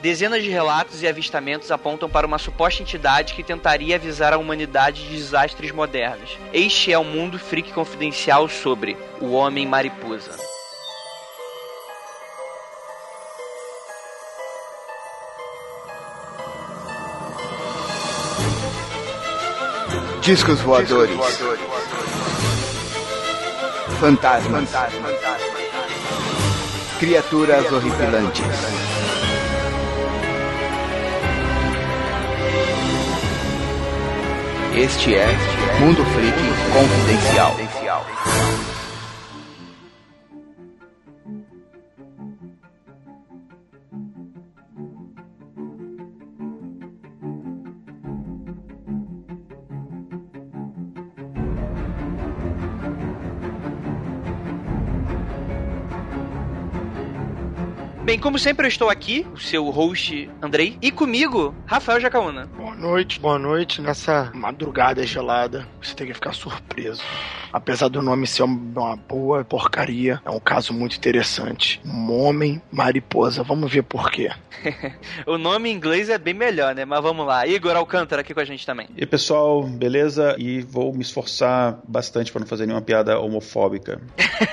dezenas de relatos e avistamentos apontam para uma suposta entidade que tentaria avisar a humanidade de desastres modernos. Este é o Mundo Freak Confidencial sobre o Homem Mariposa. Discos voadores. Fantasmas. Criaturas horripilantes. Este é Mundo Freak Confidencial. Bem, como sempre eu estou aqui, o seu host Andrei, e comigo, Rafael Jacaúna. Noite, boa noite. Nessa madrugada gelada, você tem que ficar surpreso. Apesar do nome ser uma boa porcaria, é um caso muito interessante. Um homem mariposa. Vamos ver por quê. o nome em inglês é bem melhor, né? Mas vamos lá. Igor Alcântara aqui com a gente também. E pessoal, beleza? E vou me esforçar bastante para não fazer nenhuma piada homofóbica.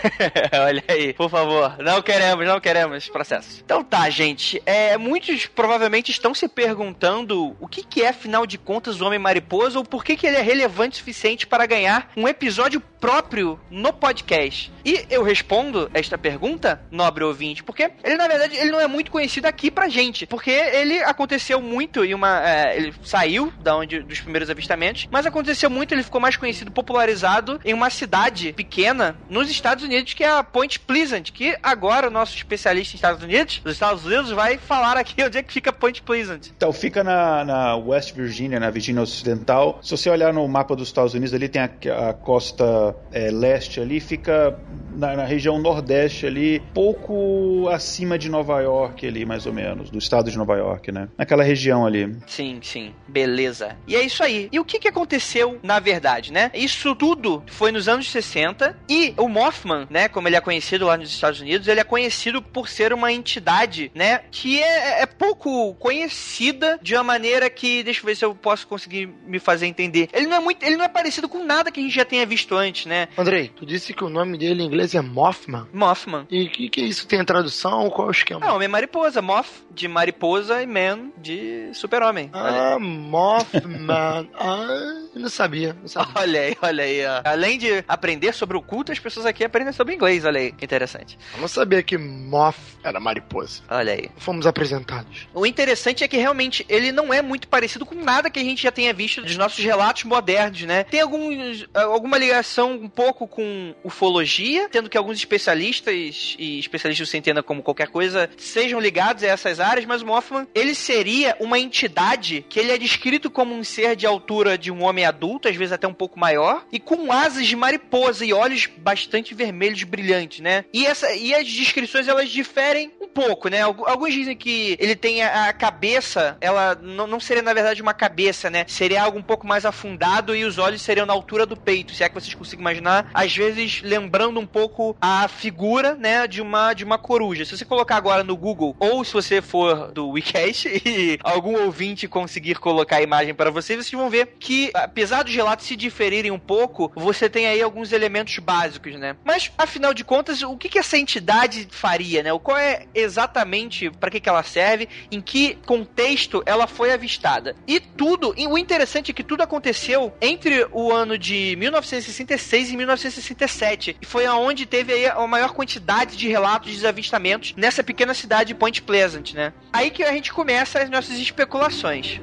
Olha aí, por favor. Não queremos, não queremos processo. Então tá, gente. É, muitos provavelmente estão se perguntando o que, que é, afinal de contas, o Homem Mariposa ou por que, que ele é relevante o suficiente para ganhar um episódio próprio no podcast. E eu respondo esta pergunta, nobre ouvinte, porque ele, na verdade, ele não é muito conhecido aqui pra gente. Porque ele aconteceu muito em uma. É, ele saiu da onde dos primeiros avistamentos, mas aconteceu muito, ele ficou mais conhecido, popularizado em uma cidade pequena nos Estados Unidos, que é a Point Pleasant, que agora o nosso especialista em Estados Unidos, dos Estados Unidos, vai falar aqui onde é que fica Point Pleasant. Então, fica na, na West Virginia, na Virgínia Ocidental. Se você olhar no mapa dos Estados Unidos, ali tem a, a costa é, leste ali, fica na, na, região nordeste ali, pouco acima de Nova York ali, mais ou menos, do estado de Nova York, né? Naquela região ali. Sim, sim. Beleza. E é isso aí. E o que, que aconteceu na verdade, né? Isso tudo foi nos anos 60 e o Mothman, né, como ele é conhecido lá nos Estados Unidos, ele é conhecido por ser uma entidade, né, que é, é pouco conhecida de uma maneira que, deixa eu ver se eu posso conseguir me fazer entender. Ele não é muito, ele não é parecido com nada que a gente já tenha visto antes, né? Andrei, tu disse que o nome dele em inglês é Mothman. Mothman. E o que, que isso tem tradução? Qual é o esquema? Não, homem mariposa. Moth de mariposa e man de super-homem. Ah, Mothman. ah, eu não sabia, não sabia. Olha aí, olha aí. Ó. Além de aprender sobre o culto, as pessoas aqui aprendem sobre inglês. Olha aí, que interessante. Eu não sabia que Moth era mariposa. Olha aí. Fomos apresentados. O interessante é que realmente ele não é muito parecido com nada que a gente já tenha visto dos nossos relatos modernos, né? Tem alguns, alguma ligação um pouco com ufologia, tendo que alguns especialistas e especialistas você entenda como qualquer coisa sejam ligados a essas áreas, mas o Mothman, ele seria uma entidade que ele é descrito como um ser de altura de um homem adulto, às vezes até um pouco maior, e com asas de mariposa e olhos bastante vermelhos brilhantes, né? E, essa, e as descrições elas diferem um pouco, né? Alguns dizem que ele tem a, cabeça, ela não seria na verdade uma cabeça, né? Seria algo um pouco mais afundado e os olhos seriam na altura do peito, se é que vocês conseguem imaginar, às vezes lembrando um pouco a figura, né, de uma de uma coruja. Se você colocar agora no Google ou se você for do Wicast e algum ouvinte conseguir colocar a imagem para vocês, vocês vão ver que apesar dos relatos se diferirem um pouco, você tem aí alguns elementos básicos, né? Mas afinal de contas, o que, que essa entidade faria, né? Qual é exatamente para que, que ela serve, em que contexto ela foi avistada? E tudo, e o interessante é que tudo aconteceu entre o ano de 1966 e 1967. E foi aonde teve aí a maior quantidade de relatos de avistamentos nessa pequena cidade de Point Pleasant, né? Aí que a gente começa as nossas especulações.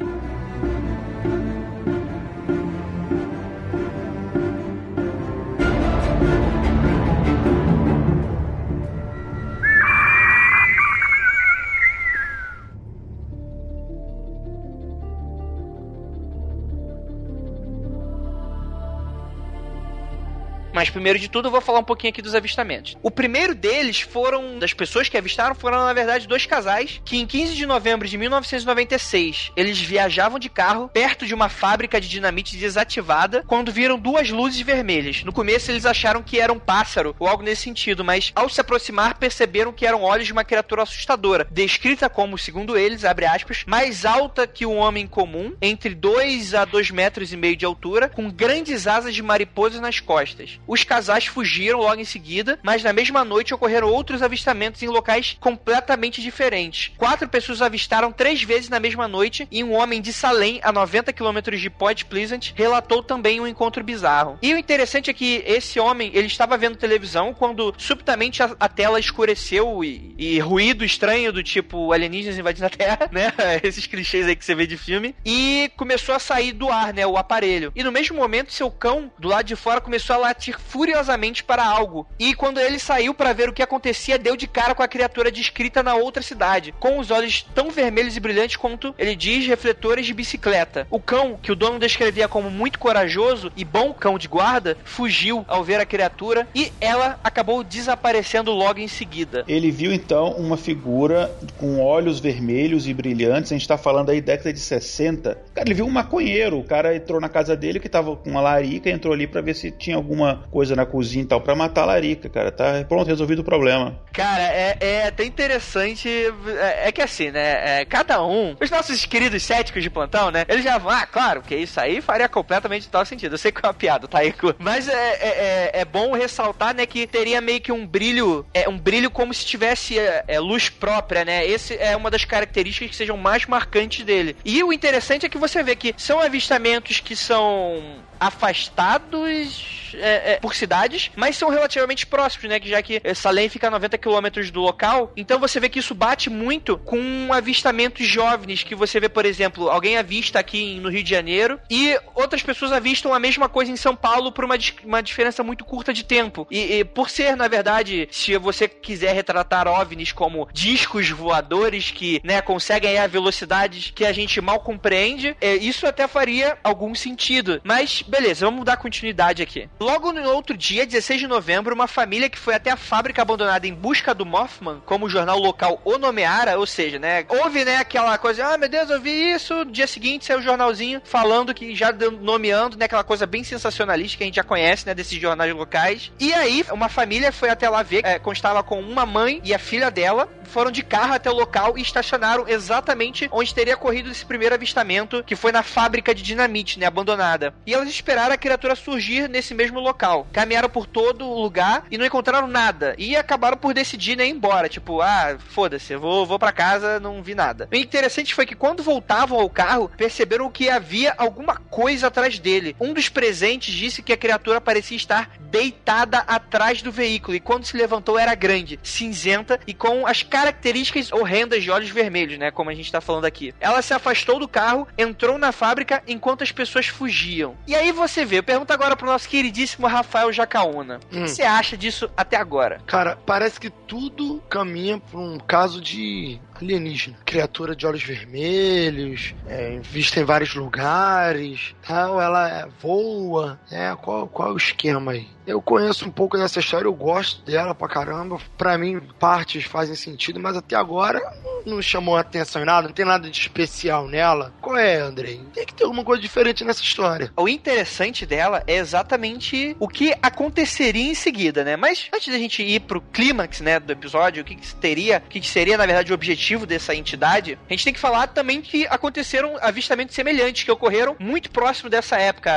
Mas primeiro de tudo eu vou falar um pouquinho aqui dos avistamentos. O primeiro deles foram, das pessoas que avistaram, foram na verdade dois casais que em 15 de novembro de 1996 eles viajavam de carro perto de uma fábrica de dinamite desativada quando viram duas luzes vermelhas. No começo eles acharam que era um pássaro ou algo nesse sentido, mas ao se aproximar perceberam que eram olhos de uma criatura assustadora, descrita como, segundo eles, abre aspas, mais alta que um homem comum, entre 2 a 2 metros e meio de altura, com grandes asas de mariposa nas costas. Os casais fugiram logo em seguida, mas na mesma noite ocorreram outros avistamentos em locais completamente diferentes. Quatro pessoas avistaram três vezes na mesma noite e um homem de Salem, a 90 quilômetros de Point Pleasant, relatou também um encontro bizarro. E o interessante é que esse homem, ele estava vendo televisão quando subitamente a, a tela escureceu e, e, ruído estranho do tipo alienígenas invadindo a Terra, né? Esses clichês aí que você vê de filme. E começou a sair do ar, né? O aparelho. E no mesmo momento, seu cão do lado de fora começou a latir furiosamente para algo. E quando ele saiu para ver o que acontecia, deu de cara com a criatura descrita na outra cidade, com os olhos tão vermelhos e brilhantes quanto ele diz refletores de bicicleta. O cão, que o dono descrevia como muito corajoso e bom cão de guarda, fugiu ao ver a criatura e ela acabou desaparecendo logo em seguida. Ele viu então uma figura com olhos vermelhos e brilhantes. A gente tá falando aí década de 60. Cara, ele viu um maconheiro. O cara entrou na casa dele que tava com uma larica, entrou ali para ver se tinha alguma coisa na cozinha e tal, pra matar a larica, cara. Tá pronto, resolvido o problema. Cara, é, é até interessante. É, é que assim, né? É, cada um, os nossos queridos céticos de plantão, né? Eles já vão, ah, claro, que isso aí faria completamente tal sentido. Eu sei que é uma piada, tá aí. Mas é, é, é, é bom ressaltar, né, que teria meio que um brilho, é, um brilho como se tivesse é, luz própria, né? Esse é uma das características que sejam mais marcantes dele. E o interessante é que você vê que são avistamentos que são afastados é, é, por cidades, mas são relativamente próximos, né? Que já que Salem fica a 90 quilômetros do local, então você vê que isso bate muito com avistamentos jovens que você vê, por exemplo, alguém avista aqui no Rio de Janeiro e outras pessoas avistam a mesma coisa em São Paulo por uma, uma diferença muito curta de tempo. E, e por ser, na verdade, se você quiser retratar OVNIs como discos voadores que, né, conseguem a velocidades que a gente mal compreende, é, isso até faria algum sentido. Mas, beleza, vamos dar continuidade aqui. Logo no outro dia, 16 de novembro, uma família que foi até a fábrica abandonada em busca do Mothman, como o jornal local o nomeara, ou seja, né, houve, né, aquela coisa, ah, meu Deus, eu vi isso, no dia seguinte saiu o jornalzinho falando que já nomeando, né, aquela coisa bem sensacionalista que a gente já conhece, né, desses jornais locais. E aí, uma família foi até lá ver, é, constava com uma mãe e a filha dela, foram de carro até o local e estacionaram exatamente onde teria ocorrido esse primeiro avistamento, que foi na fábrica de dinamite, né, abandonada. E elas esperaram a criatura surgir nesse mesmo local. Caminharam por todo o lugar e não encontraram nada. E acabaram por decidir né, ir embora. Tipo, ah, foda-se, vou, vou para casa, não vi nada. O interessante foi que quando voltavam ao carro, perceberam que havia alguma coisa atrás dele. Um dos presentes disse que a criatura parecia estar deitada atrás do veículo e quando se levantou era grande, cinzenta e com as características horrendas de olhos vermelhos, né? Como a gente tá falando aqui. Ela se afastou do carro, entrou na fábrica enquanto as pessoas fugiam. E aí você vê, eu pergunto agora pro nosso queridíssimo Rafael Jacaúna. Hum. O que você acha disso até agora? Cara, parece que tudo caminha pra um caso de alienígena. Criatura de olhos vermelhos, é, vista em vários lugares, tal, ela é, voa. É, qual, qual é o esquema aí? Eu conheço um pouco dessa história, eu gosto dela pra caramba. Pra mim, partes fazem sentido, mas até agora não chamou atenção em nada, não tem nada de especial nela. Qual é, Andrei? Tem que ter alguma coisa diferente nessa história. O interessante dela é exatamente o que aconteceria em seguida, né? Mas antes da gente ir pro clímax, né, do episódio, o que, que teria, o que, que seria, na verdade, o objetivo dessa entidade, a gente tem que falar também que aconteceram avistamentos semelhantes que ocorreram muito próximo dessa época,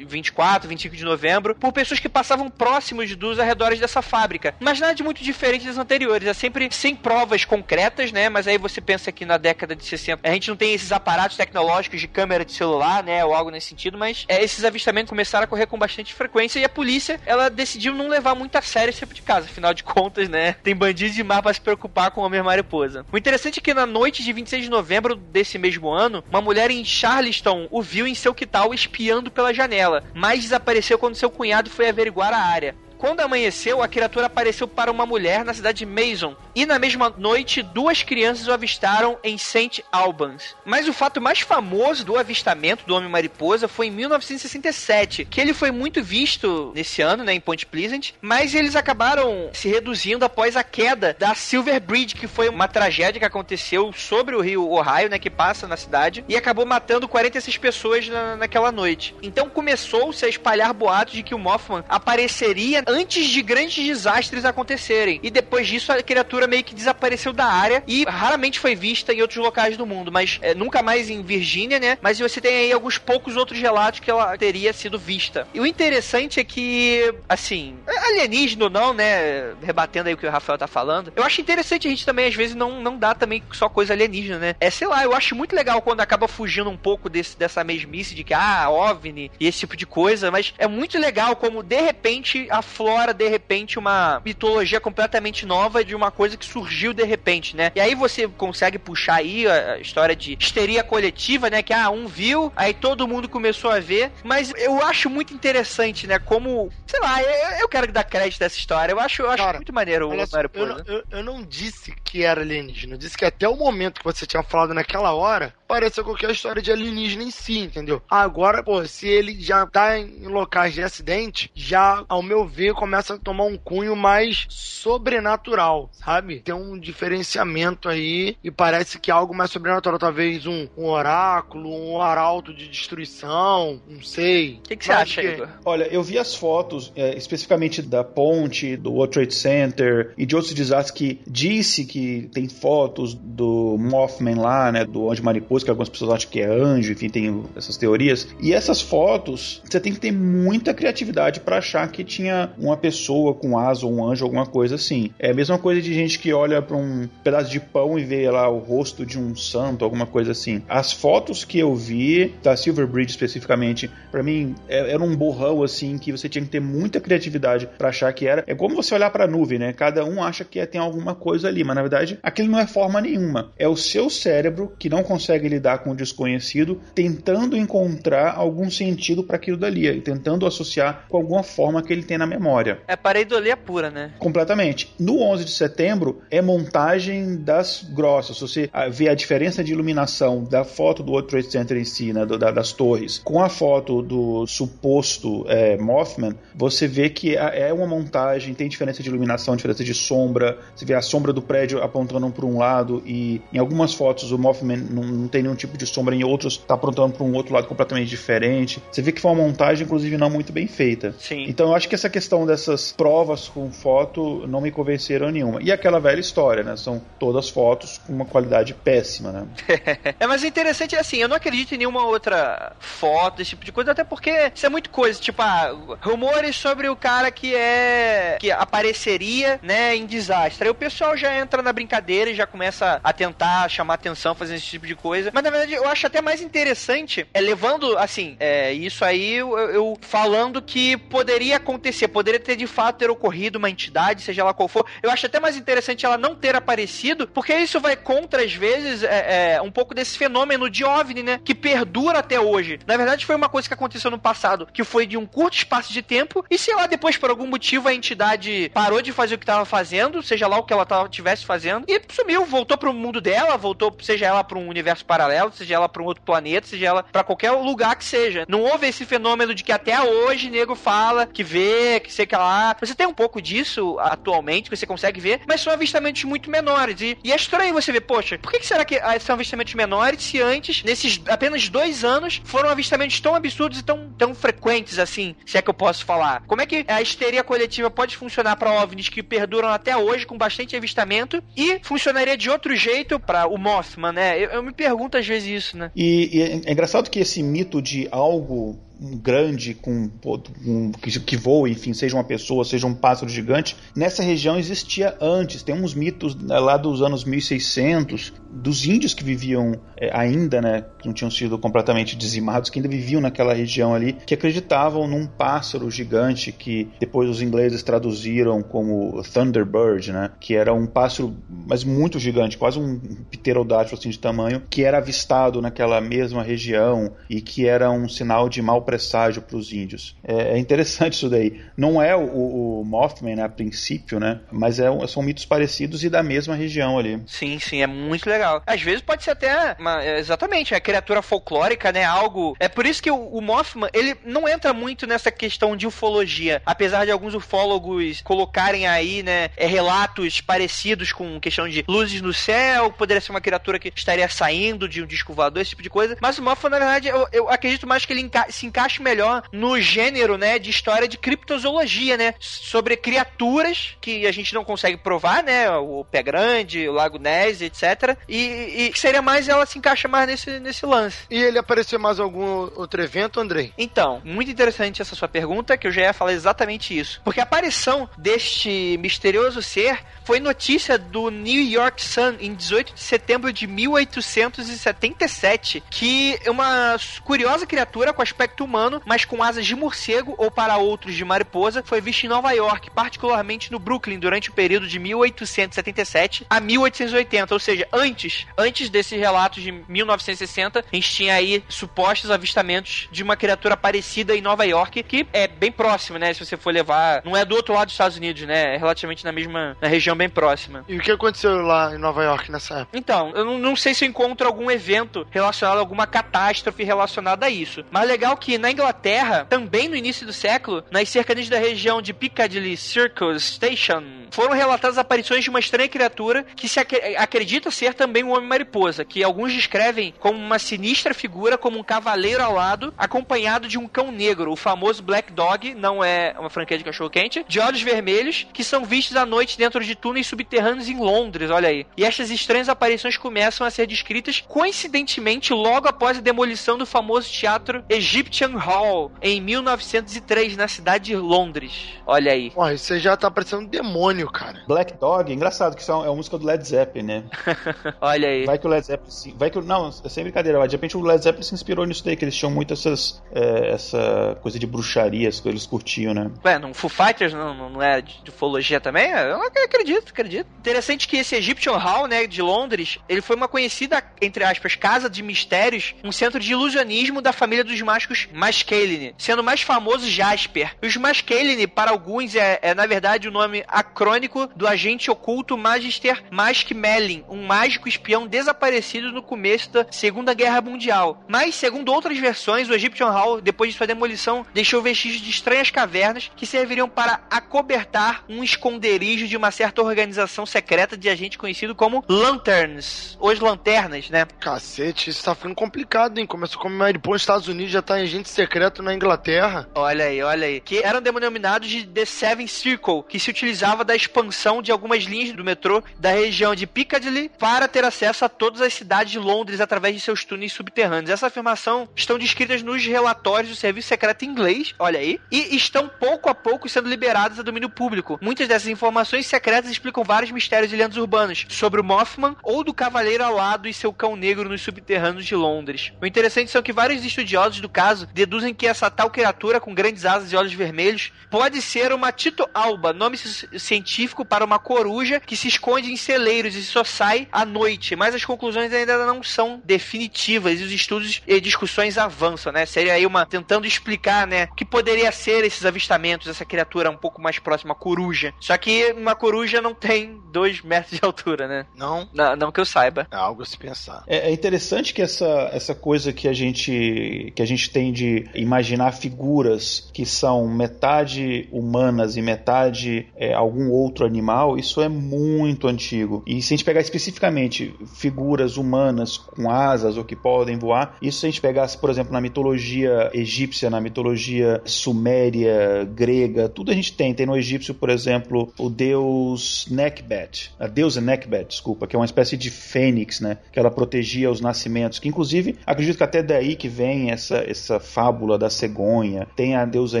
24, 25 de novembro, por pessoas que passavam próximos dos arredores dessa fábrica. Mas nada de muito diferente das anteriores, é sempre sem provas concretas, né? Mas aí você pensa que na década de 60 a gente não tem esses aparatos tecnológicos de câmera de celular, né? Ou algo nesse sentido, mas é, esses avistamentos começaram a correr com bastante frequência e a polícia, ela decidiu não levar muito a sério esse tipo de caso. Afinal de contas, né? Tem bandido demais pra se preocupar com o homem mariposa. O interessante é que na noite de 26 de novembro desse mesmo ano, uma mulher em Charleston o viu em seu quintal espiando pela janela, mas desapareceu quando seu cunhado foi averiguar a área. Quando amanheceu, a criatura apareceu para uma mulher na cidade de Mason. E na mesma noite, duas crianças o avistaram em St. Albans. Mas o fato mais famoso do avistamento do Homem-Mariposa foi em 1967, que ele foi muito visto nesse ano, né, em Point Pleasant, mas eles acabaram se reduzindo após a queda da Silver Bridge, que foi uma tragédia que aconteceu sobre o rio Ohio, né, que passa na cidade, e acabou matando 46 pessoas na, naquela noite. Então começou-se a espalhar boatos de que o Mothman apareceria antes de grandes desastres acontecerem. E depois disso a criatura meio que desapareceu da área e raramente foi vista em outros locais do mundo, mas é, nunca mais em Virgínia, né? Mas você tem aí alguns poucos outros relatos que ela teria sido vista. E o interessante é que, assim, alienígena ou não, né? Rebatendo aí o que o Rafael tá falando, eu acho interessante a gente também, às vezes, não, não dá também só coisa alienígena, né? É, sei lá, eu acho muito legal quando acaba fugindo um pouco desse, dessa mesmice de que, ah, OVNI e esse tipo de coisa, mas é muito legal como, de repente, aflora, de repente, uma mitologia completamente nova de uma coisa que surgiu de repente, né? E aí você consegue puxar aí a história de histeria coletiva, né? Que, ah, um viu, aí todo mundo começou a ver, mas eu acho muito interessante, né? Como, sei lá, eu, eu quero dar crédito dessa história, eu acho, eu acho Cara, muito maneiro o Mario eu, não- eu- eu não disse que era alienígena, eu disse que até o momento que você tinha falado naquela hora, pareceu qualquer história de alienígena em si, entendeu? Agora, pô, se ele já tá em locais de acidente, já, ao meu ver, começa a tomar um cunho mais sobrenatural, sabe? Tem um diferenciamento aí e parece que é algo mais sobrenatural, talvez um, um oráculo, um arauto de destruição, não sei. O que, que você acha, que- Igor? Olha, eu vi as fotos, é, especificamente da ponte, do World Trade Center e de outros desastres que disse que tem fotos do Mothman lá, né, do Anjo Mariposa, que algumas pessoas acham que é anjo, enfim, tem essas teorias. E essas fotos, você tem que ter muita criatividade pra achar que tinha uma pessoa com asa ou um anjo, alguma coisa assim. É a mesma coisa de gente que olha pra um pedaço de pão e vê lá o rosto de um santo, alguma coisa assim. As fotos que eu vi, da Silver Bridge especificamente, pra mim é- era um borrão assim que você tinha que ter muita criatividade pra achar que era. É como você olhar pra nuvem, né? Cada um acha que tem alguma coisa ali, mas na verdade aquilo não é forma nenhuma. É o seu cérebro que não consegue lidar com o desconhecido, tentando encontrar algum sentido pra aquilo dali, tentando associar com alguma forma que ele tem na memória. É pareidolia pura, né? Completamente. No 11 de setembro é montagem das grossas. Se você ah, vê a diferença de iluminação da foto do World Trade Center em si, né, do- da- das torres, com a foto do suposto é, Mothman, você vê que é é uma montagem, tem diferença de iluminação, diferença de sombra. Você vê a sombra do prédio apontando para um lado e em algumas fotos o Mothman não, não tem nenhum tipo de sombra, em outros está apontando para um outro lado completamente diferente. Você vê que foi uma montagem, inclusive, não muito bem feita. Sim. Então eu acho que essa questão dessas provas com foto não me convenceram nenhuma. E aquela velha história, né? São todas fotos com uma qualidade péssima, né? É, mas interessante é assim, eu não acredito em nenhuma outra foto, esse tipo de coisa, até porque isso é muito coisa, tipo, ah, rumores sobre o cara que é. que apareceria, né, em desastre. Aí o pessoal já entra na brincadeira e já começa a tentar chamar atenção, fazendo esse tipo de coisa. Mas na verdade eu acho até mais interessante, é levando, assim, é, isso aí eu, eu falando que poderia acontecer, poderia ter de fato ter ocorrido uma entidade, seja lá qual for. Eu acho até mais interessante ela não ter aparecido, porque isso vai contra, às vezes, é, é, um pouco desse fenômeno de OVNI, né? Que perdura até hoje. Na verdade, foi uma coisa que aconteceu no passado, que foi de um curto espaço de tempo, e sei lá, depois, por algum motivo, a entidade parou de fazer o que estava fazendo, seja lá o que ela tivesse fazendo, e sumiu, voltou pro mundo dela, voltou, seja ela para um universo paralelo, seja ela para um outro planeta, seja ela para qualquer lugar que seja. Não houve esse fenômeno de que até hoje nego fala, que vê, que sei que lá. Você tem um pouco disso atualmente, que você consegue ver, mas são avistamentos muito menores. E, e é estranho você ver, poxa, por que, que será que ah, são avistamentos menores se antes, nesses apenas dois anos, foram avistamentos tão absurdos e tão, tão frequentes assim, se é que eu posso falar? Como é que a histeria coletiva pode funcionar para OVNIs que perduram até hoje com bastante avistamento e funcionaria de outro jeito para o Mothman, né? Eu, eu me pergunto às vezes isso, né? E, e é engraçado que esse mito de algo grande com, com- que, que voa, enfim, seja uma pessoa, seja um pássaro gigante, nessa região existia antes. Tem uns mitos né, lá dos anos 1600 dos índios que viviam é, ainda, né, que não tinham sido completamente dizimados, que ainda viviam naquela região ali, que acreditavam num pássaro gigante que depois os ingleses traduziram como Thunderbird, né, que era um pássaro, mas muito gigante, quase um pterodátilo assim de tamanho, que era avistado naquela mesma região e que era um sinal de mau presságio para os índios. É, é, interessante isso daí. Não é o, o Mothman né, a princípio, né? Mas é, são mitos parecidos e da mesma região ali. Sim, sim, é muito legal. Às vezes pode ser até uma, exatamente a criatura folclórica, né? Algo. É por isso que o, o Mothman ele não entra muito nessa questão de ufologia, apesar de alguns ufólogos colocarem aí, né, é, relatos parecidos com questão de luzes no céu, poderia ser uma criatura que estaria saindo de um disco voador, esse tipo de coisa. Mas o Mothman, na verdade, eu, eu acredito mais que ele se encaixe melhor no gênero, né, de história de criptozoologia, né, sobre criaturas que a gente não consegue provar, né, o pé grande, o lago Ness, etc. E, e seria mais ela se encaixa mais nesse, nesse lance. E ele apareceu mais algum outro evento, Andrei? Então, muito interessante essa sua pergunta, que eu já ia falar exatamente isso. Porque a aparição deste misterioso ser foi notícia do New York Sun em 18 de setembro de 1877, que uma curiosa criatura com aspecto humano, mas com asas de morcego ou para outros de mariposa, foi vista em Nova York, particularmente no Brooklyn, durante o período de 1877 a 1880, ou seja, antes, antes desses relatos de 1960, a gente tinha aí supostos avistamentos de uma criatura parecida em Nova York, que é bem próximo, né? Se você for levar, não é do outro lado dos Estados Unidos, né? É relativamente na mesma na região bem próxima. E o que aconteceu lá em Nova York nessa época? Então, eu não, não sei se eu encontro algum evento relacionado a alguma catástrofe relacionada a isso. Mas legal que na Inglaterra, também no início do século, nas cercanias da região de Piccadilly Circus Station, foram relatadas aparições de uma estranha criatura que se ac acredita ser também um homem-mariposa, que alguns descrevem como uma sinistra figura, como um cavaleiro alado, acompanhado de um cão negro, o famoso Black Dog, não é uma franquia de cachorro-quente, de olhos vermelhos, que são vistos à noite dentro de túneis subterrâneos em Londres, olha aí. E estas estranhas aparições começam a ser descritas coincidentemente logo após a demolição do famoso teatro Egyptian Hall em 1903 na cidade de Londres. Olha aí. Pô, isso já tá parecendo um demônio, cara. Black Dog, engraçado que isso é uma música do Led Zeppelin, né? olha aí. Vai que o Led Zeppelin, vai que não, é sem brincadeira, de repente o Led Zeppelin se inspirou nisso daí, que eles tinham muito essas é, essa coisa de bruxarias que eles curtiam, né? Ué, não Foo Fighters não, não é de ufologia também? Eu acredito, acredito. Interessante que esse Egyptian Hall, né, de Londres, ele foi uma conhecida, entre aspas, casa de mistérios, um centro de ilusionismo da família dos mágicos Maskelyne, sendo mais famoso Jasper. Os Maskelyne, para alguns, é, é, na verdade o nome acrônico do agente oculto Magister Maskmelin, um mágico espião desaparecido no começo da Segunda Guerra Mundial. Mas, segundo outras versões, o Egyptian Hall, depois de sua demolição, deixou vestígios de estranhas cavernas que serviriam para acobertar um esconderijo de uma certa organização secreta de agente conhecido como Lanterns, os Lanternas, né? Cacete, isso tá ficando complicado, hein? Começou como Maripô nos Estados Unidos, já tá em agente secreto na Inglaterra. Olha aí, olha aí. Que eram denominados de The Seven Circle, que se utilizava da expansão de algumas linhas do metrô da região de Piccadilly para ter acesso a todas as cidades de Londres através de seus túneis subterrâneos. Essa afirmação estão descritas nos relatórios do serviço secreto inglês, olha aí, e estão pouco a pouco sendo liberadas a domínio público. Muitas dessas informações secretas explicam vários mistérios e lendas urbanas sobre o Mothman ou do Cavaleiro Alado e seu cão negro nos subterrâneos de Londres. O interessante são que vários estudiosos do caso deduzem que essa tal criatura com grandes asas e olhos vermelhos pode ser uma Tito alba, nome científico para uma coruja que se esconde em celeiros e só sai à noite, mas as conclusões ainda não são definitivas e os estudos e discussões avançam, né? Seria aí uma tentando explicar, né, o que poderia ser esses avistamentos, essa criatura um pouco mais próxima à coruja. Só que uma coruja não tem dois metros de altura, né? Não? Não, não que eu saiba. É algo a se pensar. É, é interessante que essa, essa coisa que a gente que a gente tem de imaginar figuras que são metade humanas e metade é, algum outro animal, isso é muito antigo. E se a gente pegar especificamente figuras humanas com asas ou que podem voar, isso se a gente pegasse, por exemplo, na mitologia egípcia, na mitologia suméria, grega, tudo a gente tem. Tem no egípcio, por exemplo, o deus Nekbet, a deusa Nekbet, desculpa, que é uma espécie de fênix, né? Que ela protegia os nascimentos, que inclusive acredito que até daí que vem essa, essa fábula da cegonha. Tem a deusa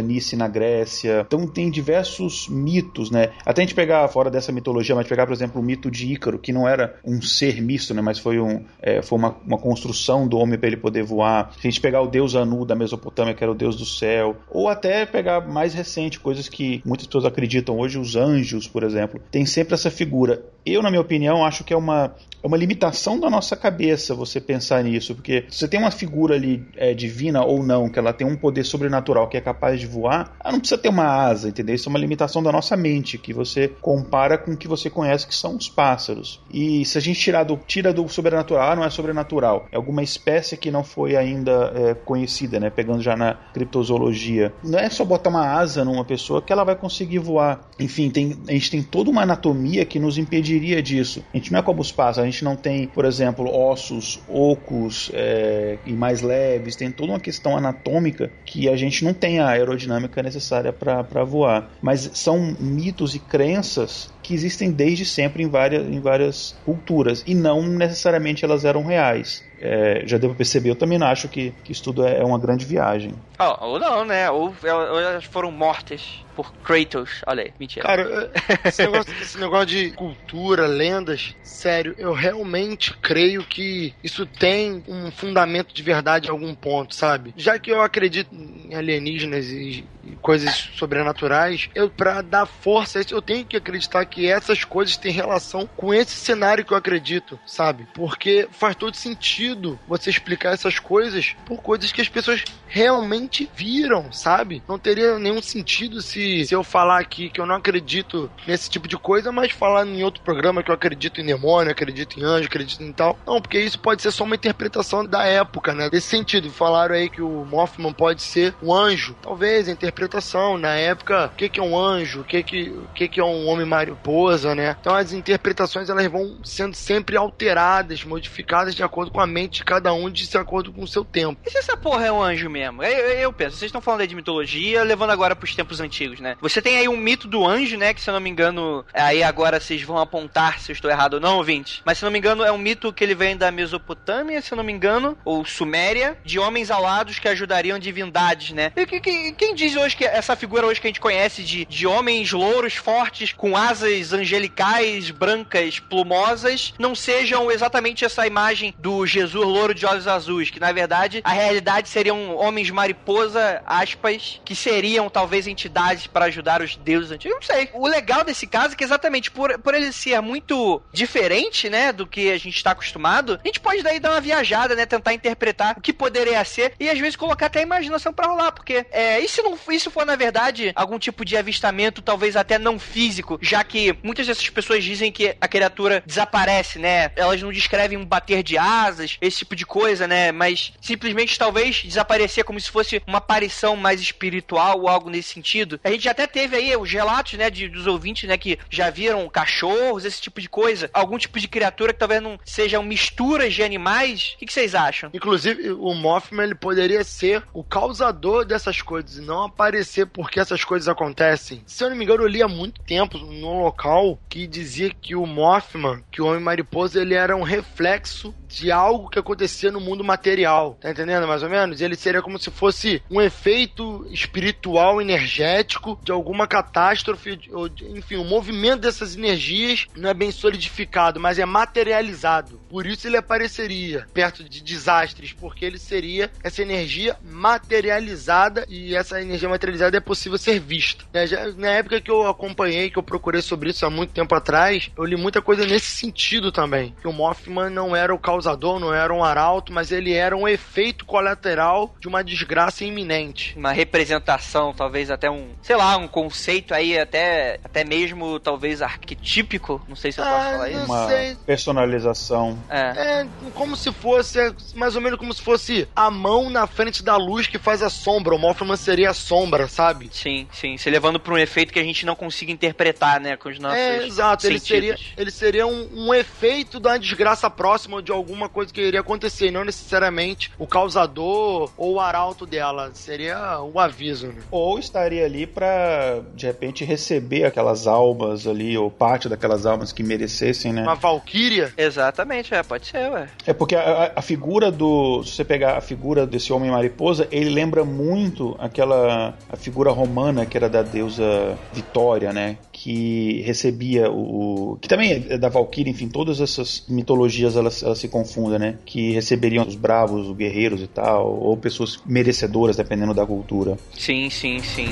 Nice na Grécia. Então tem diversos mitos, né? Até a gente pegar fora dessa mitologia, mas pegar, por exemplo, o mito de Ícaro, que não era um ser misto, né? Mas foi, um, é, foi uma, uma construção do homem para ele poder voar. Se a gente pegar o deus Anu da Mesopotâmia, que era o deus do céu, ou até pegar mais recente, coisas que muitas pessoas acreditam hoje, os anjos, por exemplo, tem sempre essa figura. Eu, na minha opinião, acho que é uma, é uma limitação da nossa cabeça você pensar nisso, porque se você tem uma figura ali é, divina ou não, que ela tem um poder sobrenatural que é capaz de voar, ela não precisa ter uma asa, entendeu? Isso é uma limitação da nossa mente, que você compara com o que você conhece que são os pássaros. E se a gente tirar do, tira do sobrenatural, ah, não é sobrenatural, é alguma espécie que não foi ainda é, conhecida, né? Pegando já na criptozoologia. Não é só botar uma asa numa pessoa que ela vai conseguir voar. Enfim, tem, a gente tem toda uma anatomia que nos impediria disso. A gente não é como os pássaros, a gente não tem, por exemplo, ossos ocos é, e mais leves, tem toda uma questão anatômica que a gente não tem a aerodinâmica necessária para voar. Mas são mitos e crenças que existem desde sempre em várias, em várias culturas e não necessariamente elas eram reais. É, já devo perceber, eu também acho que, que isso tudo é, é uma grande viagem. Oh, ou não, né? Ou, ou elas foram mortas por Kratos. Olha aí, mentira. Cara, esse negócio, esse negócio de cultura, lendas, sério, eu realmente creio que isso tem um fundamento de verdade em algum ponto, sabe? Já que eu acredito em alienígenas e, coisas sobrenaturais, eu para dar força a isso, eu tenho que acreditar que essas coisas têm relação com esse cenário que eu acredito, sabe? Porque faz todo sentido você explicar essas coisas por coisas que as pessoas realmente viram, sabe? Não teria nenhum sentido se se, eu falar aqui que eu não acredito nesse tipo de coisa, mas falar em outro programa que eu acredito em demônio, acredito em anjo, acredito em tal. Não, porque isso pode ser só uma interpretação da época, né? Desse sentido. Falaram aí que o Mothman pode ser um anjo. Talvez a interpretação. Na época, o que, que é um anjo? O que, que, o que, que é um homem mariposa, né? Então as interpretações elas vão sendo sempre alteradas, modificadas de acordo com a mente de cada um, de acordo com o seu tempo. E se essa porra é um anjo mesmo? Eu, eu, eu penso, vocês estão falando aí de mitologia, levando agora pros tempos antigos, né? Você tem aí um mito do anjo, né? Que se eu não me engano, aí agora vocês vão apontar se eu estou errado ou não, ouvinte. Mas se eu não me engano, é um mito que ele vem da Mesopotâmia, se eu não me engano, ou Suméria, de homens alados que ajudariam divindades, né? E que, que, quem diz hoje que essa figura hoje que a gente conhece de, de homens louros, fortes, com asas angelicais, brancas, plumosas, não sejam exatamente essa imagem do Jesus louro de olhos azuis, que na verdade a realidade seriam homens mariposa, aspas, que seriam talvez entidades para ajudar os deuses antigos. Eu não sei. O legal desse caso é que exatamente por, por ele ser muito diferente, né, do que a gente está acostumado, a gente pode daí dar uma viajada, né, tentar interpretar o que poderia ser e às vezes colocar até a imaginação para rolar, porque é, e se não isso for na verdade algum tipo de avistamento, talvez até não físico, já que muitas dessas pessoas dizem que a criatura desaparece, né? Elas não descrevem um bater de asas, esse tipo de coisa, né? Mas simplesmente talvez desaparecer como se fosse uma aparição mais espiritual ou algo nesse sentido. A gente até teve aí os relatos, né, de, dos ouvintes, né, que já viram cachorros, esse tipo de coisa. Algum tipo de criatura que talvez não sejam misturas de animais. O que, que vocês acham? Inclusive, o Mothman, ele poderia ser o causador dessas coisas e não aparecer porque essas coisas acontecem. Se eu não me engano, eu li há muito tempo num local que dizia que o Mothman, que o Homem-Mariposa, ele era um reflexo de algo que acontecia no mundo material. Tá entendendo mais ou menos? Ele seria como se fosse um efeito espiritual, energético de alguma catástrofe, ou, enfim, o movimento dessas energias não é bem solidificado, mas é materializado. Por isso ele apareceria perto de desastres, porque ele seria essa energia materializada e essa energia materializada é possível ser vista. Né? Já, na época que eu acompanhei, que eu procurei sobre isso há muito tempo atrás, eu li muita coisa nesse sentido também. Que o Mothman não era o causador, não era um arauto, mas ele era um efeito colateral de uma desgraça iminente. Uma representação, talvez até um, sei lá, um conceito aí até, até mesmo talvez arquetípico, não sei se eu posso Ah, falar isso. Uma sei. personalização. É. É como se fosse, é mais ou menos como se fosse a mão na frente da luz que faz a sombra. O Mothman seria a sombra, sabe? Sim, sim, se levando para um efeito que a gente não consiga interpretar, né, com os nossos É, exato. Ele seria, sentidos. ele seria um, um efeito da desgraça próxima de alguma coisa que iria acontecer, e não necessariamente o causador ou o arauto dela. Seria o aviso, né? Ou estaria ali pra, de repente, receber aquelas almas ali, ou parte daquelas almas que merecessem, né? Uma valquíria. Exatamente, é, pode ser, ué. É porque a, a- figura do. Se você pegar a figura desse homem mariposa, ele lembra muito aquela. a figura romana que era da deusa Vitória, né? Que recebia o. o- que também é da Valkyrie, enfim, todas essas mitologias elas, elas se confundem, né? Que receberiam os bravos, os guerreiros e tal, ou pessoas merecedoras, dependendo da cultura. Sim, sim, sim.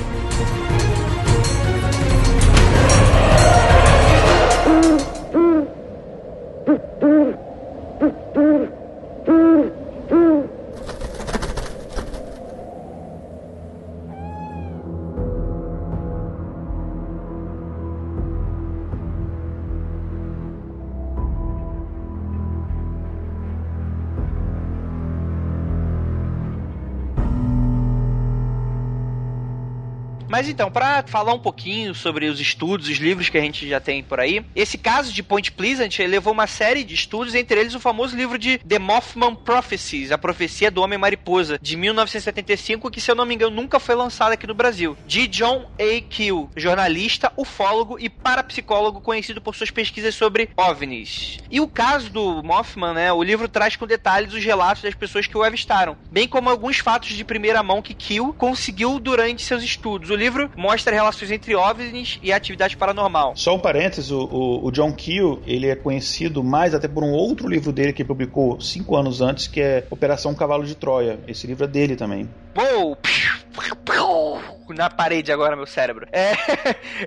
Mas então, para falar um pouquinho sobre os estudos, os livros que a gente já tem por aí, esse caso de Point Pleasant levou uma série de estudos, entre eles o famoso livro de The Mothman Prophecies, a profecia do Homem Mariposa, de 1975, que se eu não me engano nunca foi lançado aqui no Brasil, de John A. Keel, jornalista, ufólogo e parapsicólogo conhecido por suas pesquisas sobre OVNIs. E o caso do Mothman, né, o livro traz com detalhes os relatos das pessoas que o avistaram, bem como alguns fatos de primeira mão que Keel conseguiu durante seus estudos. O livro mostra relações entre OVNIs e atividade paranormal. Só um parênteses, o, o, o John Keel, ele é conhecido mais até por um outro livro dele que publicou cinco anos antes, que é Operação Cavalo de Troia. Esse livro é dele também. Na parede agora, meu cérebro. É,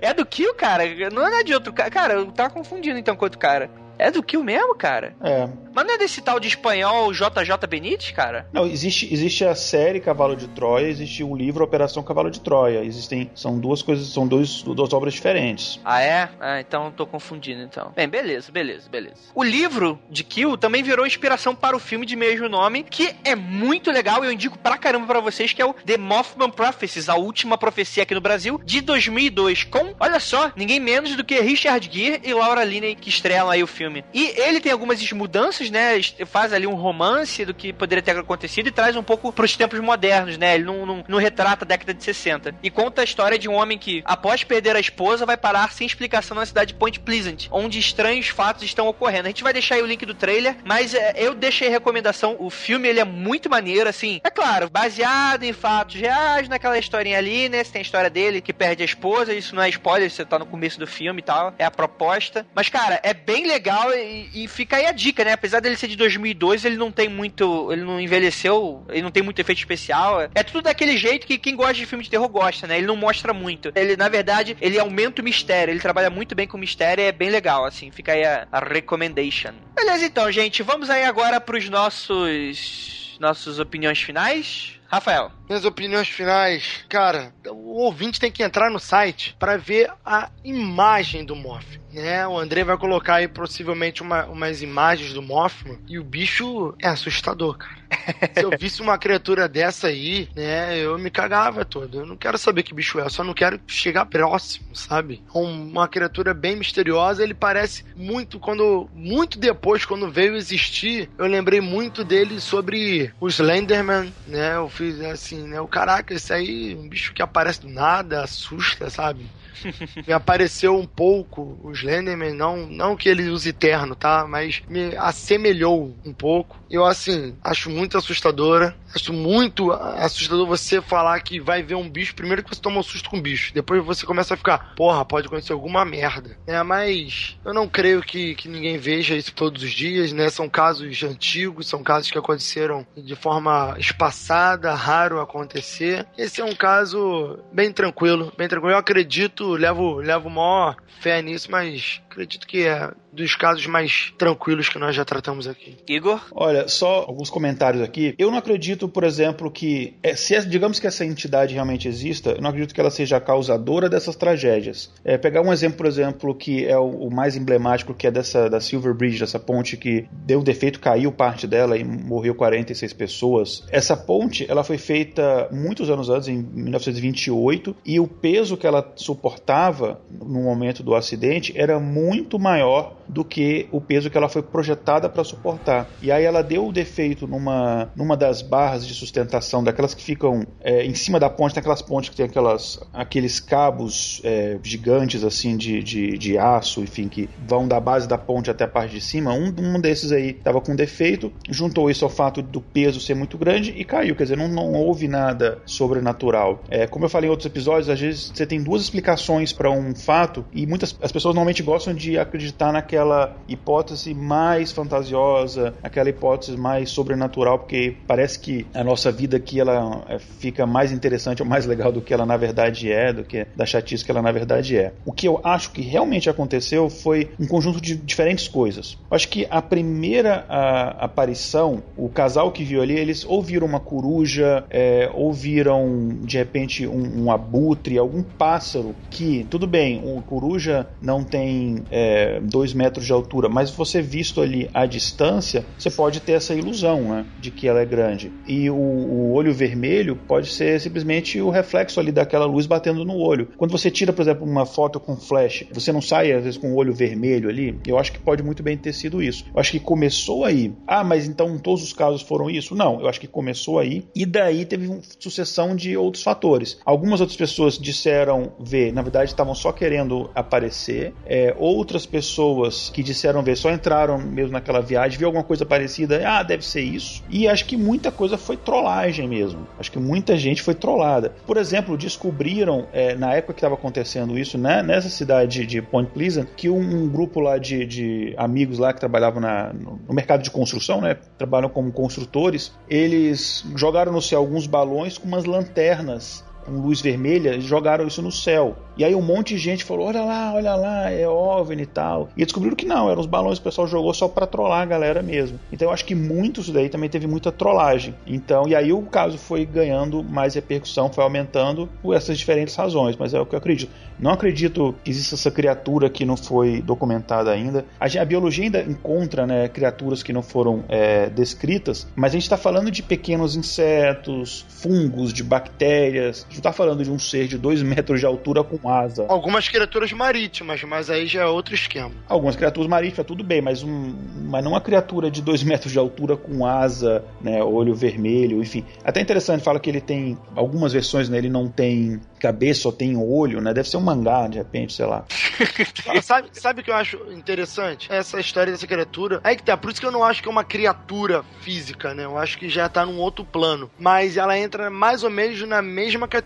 é do Kill, cara? Não é de outro cara. Cara, eu tava confundindo então com outro cara. É do Kill mesmo, cara? É. Mas não é desse tal de espanhol JJ Benítez, cara? Não, existe, existe a série Cavalo de Troia, existe o livro Operação Cavalo de Troia. Existem. São duas coisas, são dois, duas obras diferentes. Ah, é? Ah, então tô confundindo, então. Bem, beleza, beleza, beleza. O livro de Kill também virou inspiração para o filme de mesmo nome, que é muito legal e eu indico pra caramba pra vocês, que é o The Mothman Prophecies, a última profecia aqui no Brasil, de 2002, com, olha só, ninguém menos do que Richard Gere e Laura Linney, que estrelam aí o filme filme. E ele tem algumas mudanças, né? Faz ali um romance do que poderia ter acontecido e traz um pouco pros tempos modernos, né? Ele não, não, não retrata a década de 60. E conta a história de um homem que, após perder a esposa, vai parar sem explicação na cidade de Point Pleasant, onde estranhos fatos estão ocorrendo. A gente vai deixar aí o link do trailer, mas é, eu deixei recomendação. O filme, ele é muito maneiro, assim. É claro, baseado em fatos reais, naquela historinha ali, né? Você tem a história dele que perde a esposa, isso não é spoiler, você tá no começo do filme e tal. É a proposta. Mas, cara, é bem legal legal e, e, fica aí a dica, né? Apesar dele ser de 2002, ele não tem muito. Ele não envelheceu, ele não tem muito efeito especial. É tudo daquele jeito que quem gosta de filme de terror gosta, né? Ele não mostra muito. Ele, na verdade, ele aumenta o mistério. Ele trabalha muito bem com o mistério e é bem legal, assim. Fica aí a, a recommendation. Beleza, então, gente. Vamos aí agora pros nossos. Nossas opiniões finais. Rafael. Minhas opiniões finais. Cara, o ouvinte tem que entrar no site para ver a imagem do Morph né? O André vai colocar aí possivelmente uma, umas imagens do Mothman e o bicho é assustador, cara. Se eu visse uma criatura dessa aí, né, eu me cagava todo. Eu não quero saber que bicho é, eu só não quero chegar próximo, sabe? Uma criatura bem misteriosa, ele parece muito quando muito depois quando veio existir, eu lembrei muito dele sobre o Slenderman, né? Eu fiz assim, né, o caraca, esse aí, um bicho que aparece do nada, assusta, sabe? me apareceu um pouco o Slenderman, não, não que ele use terno, tá? Mas me assemelhou um pouco. Eu, assim, acho muito assustadora. Acho muito assustador você falar que vai ver um bicho. Primeiro que você toma um susto com um bicho. Depois você começa a ficar, porra, pode acontecer alguma merda. É, mas eu não creio que, que ninguém veja isso todos os dias, né? São casos antigos, são casos que aconteceram de forma espaçada, raro acontecer. Esse é um caso bem tranquilo, bem tranquilo. Eu acredito, levo, levo maior fé nisso, mas acredito que é dos casos mais tranquilos que nós já tratamos aqui. Igor? Olha, só alguns comentários aqui. Eu não acredito, por exemplo, que é, se digamos que essa entidade realmente exista, eu não acredito que ela seja a causadora dessas tragédias. É, pegar um exemplo, por exemplo, que é o, o, mais emblemático, que é dessa da Silver Bridge, dessa ponte que deu defeito, caiu parte dela e morreu 46 pessoas. Essa ponte, ela foi feita muitos anos antes, em 1928, e o peso que ela suportava no momento do acidente era muito maior do que o peso que ela foi projetada para suportar. E aí ela deu o defeito numa, numa das barras de sustentação, daquelas que ficam é, em cima da ponte, aquelas pontes que tem aquelas, aqueles cabos é, gigantes assim de, de, de, aço, enfim, que vão da base da ponte até a parte de cima. Um, um desses aí estava com defeito, juntou isso ao fato do peso ser muito grande e caiu. Quer dizer, não, não houve nada sobrenatural. É, como eu falei em outros episódios, às vezes você tem duas explicações para um fato e muitas as pessoas normalmente gostam de acreditar naquela aquela hipótese mais fantasiosa, aquela hipótese mais sobrenatural, porque parece que a nossa vida aqui ela é, fica mais interessante ou mais legal do que ela na verdade é, do que da chatice que ela na verdade é. O que eu acho que realmente aconteceu foi um conjunto de diferentes coisas. Eu acho que a primeira a, aparição, o casal que viu ali, eles ouviram uma coruja, é, ouviram de repente um, um, abutre, algum pássaro que, tudo bem, o coruja não tem é, dois metros de altura, mas você visto ali à distância, você pode ter essa ilusão né, de que ela é grande. E o, o olho vermelho pode ser simplesmente o reflexo ali daquela luz batendo no olho. Quando você tira, por exemplo, uma foto com flash, você não sai às vezes com o olho vermelho ali, eu acho que pode muito bem ter sido isso. Eu acho que começou aí. Ah, mas então todos os casos foram isso? Não, eu acho que começou aí e daí teve uma sucessão de outros fatores. Algumas outras pessoas disseram ver, na verdade estavam só querendo aparecer. É, outras pessoas que disseram ver só entraram mesmo naquela viagem, viu alguma coisa parecida, ah, deve ser isso. E acho que muita coisa foi trollagem mesmo. Acho que muita gente foi trollada. Por exemplo, descobriram é, na época que estava acontecendo isso, né, nessa cidade de Point Pleasant, que um, um grupo lá de, de, amigos lá que trabalhavam na, no, mercado de construção, né, trabalham como construtores, eles jogaram no céu alguns balões com umas lanternas com luz vermelha, jogaram isso no céu. E aí um monte de gente falou: olha lá, olha lá, é OVNI e tal. E descobriram que não, eram os balões que o pessoal jogou só para trollar a galera mesmo. Então eu acho que muitos daí também teve muita trollagem. Então, e aí o caso foi ganhando mais repercussão, foi aumentando por essas diferentes razões, mas é o que eu acredito. Não acredito que exista essa criatura que não foi documentada ainda. A, a biologia ainda encontra né, criaturas que não foram é, descritas, mas a gente está falando de pequenos insetos, fungos, de bactérias, gente tá falando de um ser de 2 metros de altura com asa. Algumas criaturas marítimas, mas aí já é outro esquema. Algumas criaturas marítimas, tudo bem, mas, um, mas não uma criatura de 2 metros de altura com asa, né, olho vermelho, enfim. Até interessante, fala que ele tem algumas versões, né, ele não tem cabeça, só tem olho, né? Deve ser um mangá, de repente, sei lá. sabe, sabe o que eu acho interessante? Essa história dessa criatura. Aí que tá, por isso que eu não acho que é uma criatura física, né? Eu acho que já tá num outro plano. Mas ela entra mais ou menos na mesma categoria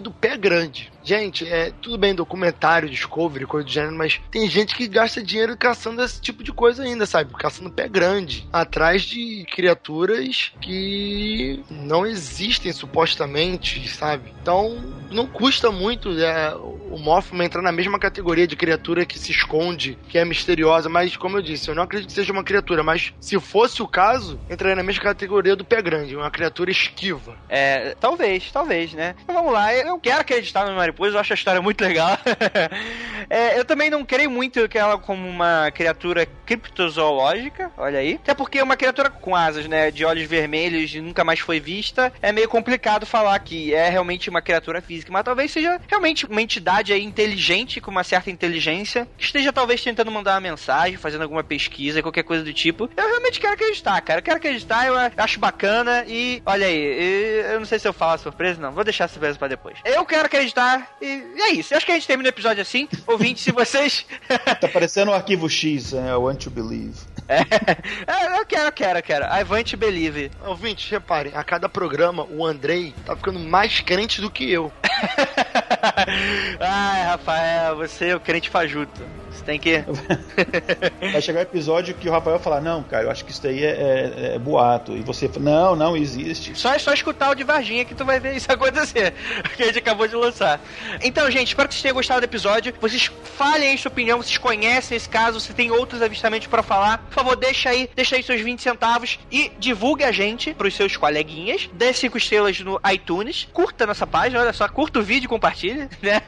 do pé grande. Gente, é tudo bem documentário, Discovery, coisa do gênero, mas tem gente que gasta dinheiro caçando esse tipo de coisa ainda, sabe? Caçando pé grande, atrás de criaturas que não existem supostamente, sabe? Então, não custa muito é, o Mothman entrar na mesma categoria de criatura que se esconde, que é misteriosa, mas como eu disse, eu não acredito que seja uma criatura, mas se fosse o caso, entraria na mesma categoria do pé grande, uma criatura esquiva. É, talvez, talvez, né? Então, vamos lá, eu quero acreditar no Mariposa, eu acho a história muito legal. é, eu também não creio muito que ela como uma criatura criptozoológica, olha aí. Até porque uma criatura com asas, né, de olhos vermelhos e nunca mais foi vista, é meio complicado falar que é realmente uma criatura física, mas talvez seja realmente uma entidade aí inteligente, com uma certa inteligência, que esteja talvez tentando mandar uma mensagem, fazendo alguma pesquisa, qualquer coisa do tipo. Eu realmente quero acreditar, cara. Eu quero acreditar, eu acho bacana e olha aí, eu não sei se eu falo a surpresa, não. Vou deixar a surpresa pra depois. Eu quero acreditar e é isso. Eu acho que a gente termina o episódio assim. Ouvinte, se vocês. tá parecendo o um arquivo X, né? I want to believe. É, é, eu quero, eu quero, eu quero. I want to believe. Ouvinte, reparem, a cada programa o Andrei tá ficando mais crente do que eu. Ai, Rafael, você é o crente fajuto. Tem que. Vai chegar o um episódio que o Rafael falar: Não, cara, eu acho que isso daí é, é, é boato. E você fala: Não, não existe. Só é só escutar o de Varginha que tu vai ver isso acontecer. Que a gente acabou de lançar. Então, gente, espero que vocês tenham gostado do episódio. Vocês falem aí sua opinião, vocês conhecem esse caso, se tem outros avistamentos para falar. Por favor, deixa aí, deixa aí seus 20 centavos e divulgue a gente pros seus coleguinhas. Dê 5 estrelas no iTunes. Curta nossa página, olha só, curta o vídeo e compartilha, né?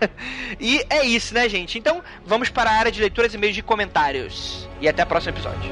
E é isso, né, gente? Então, vamos para a área de leituras e meios de comentários. E até o próximo episódio.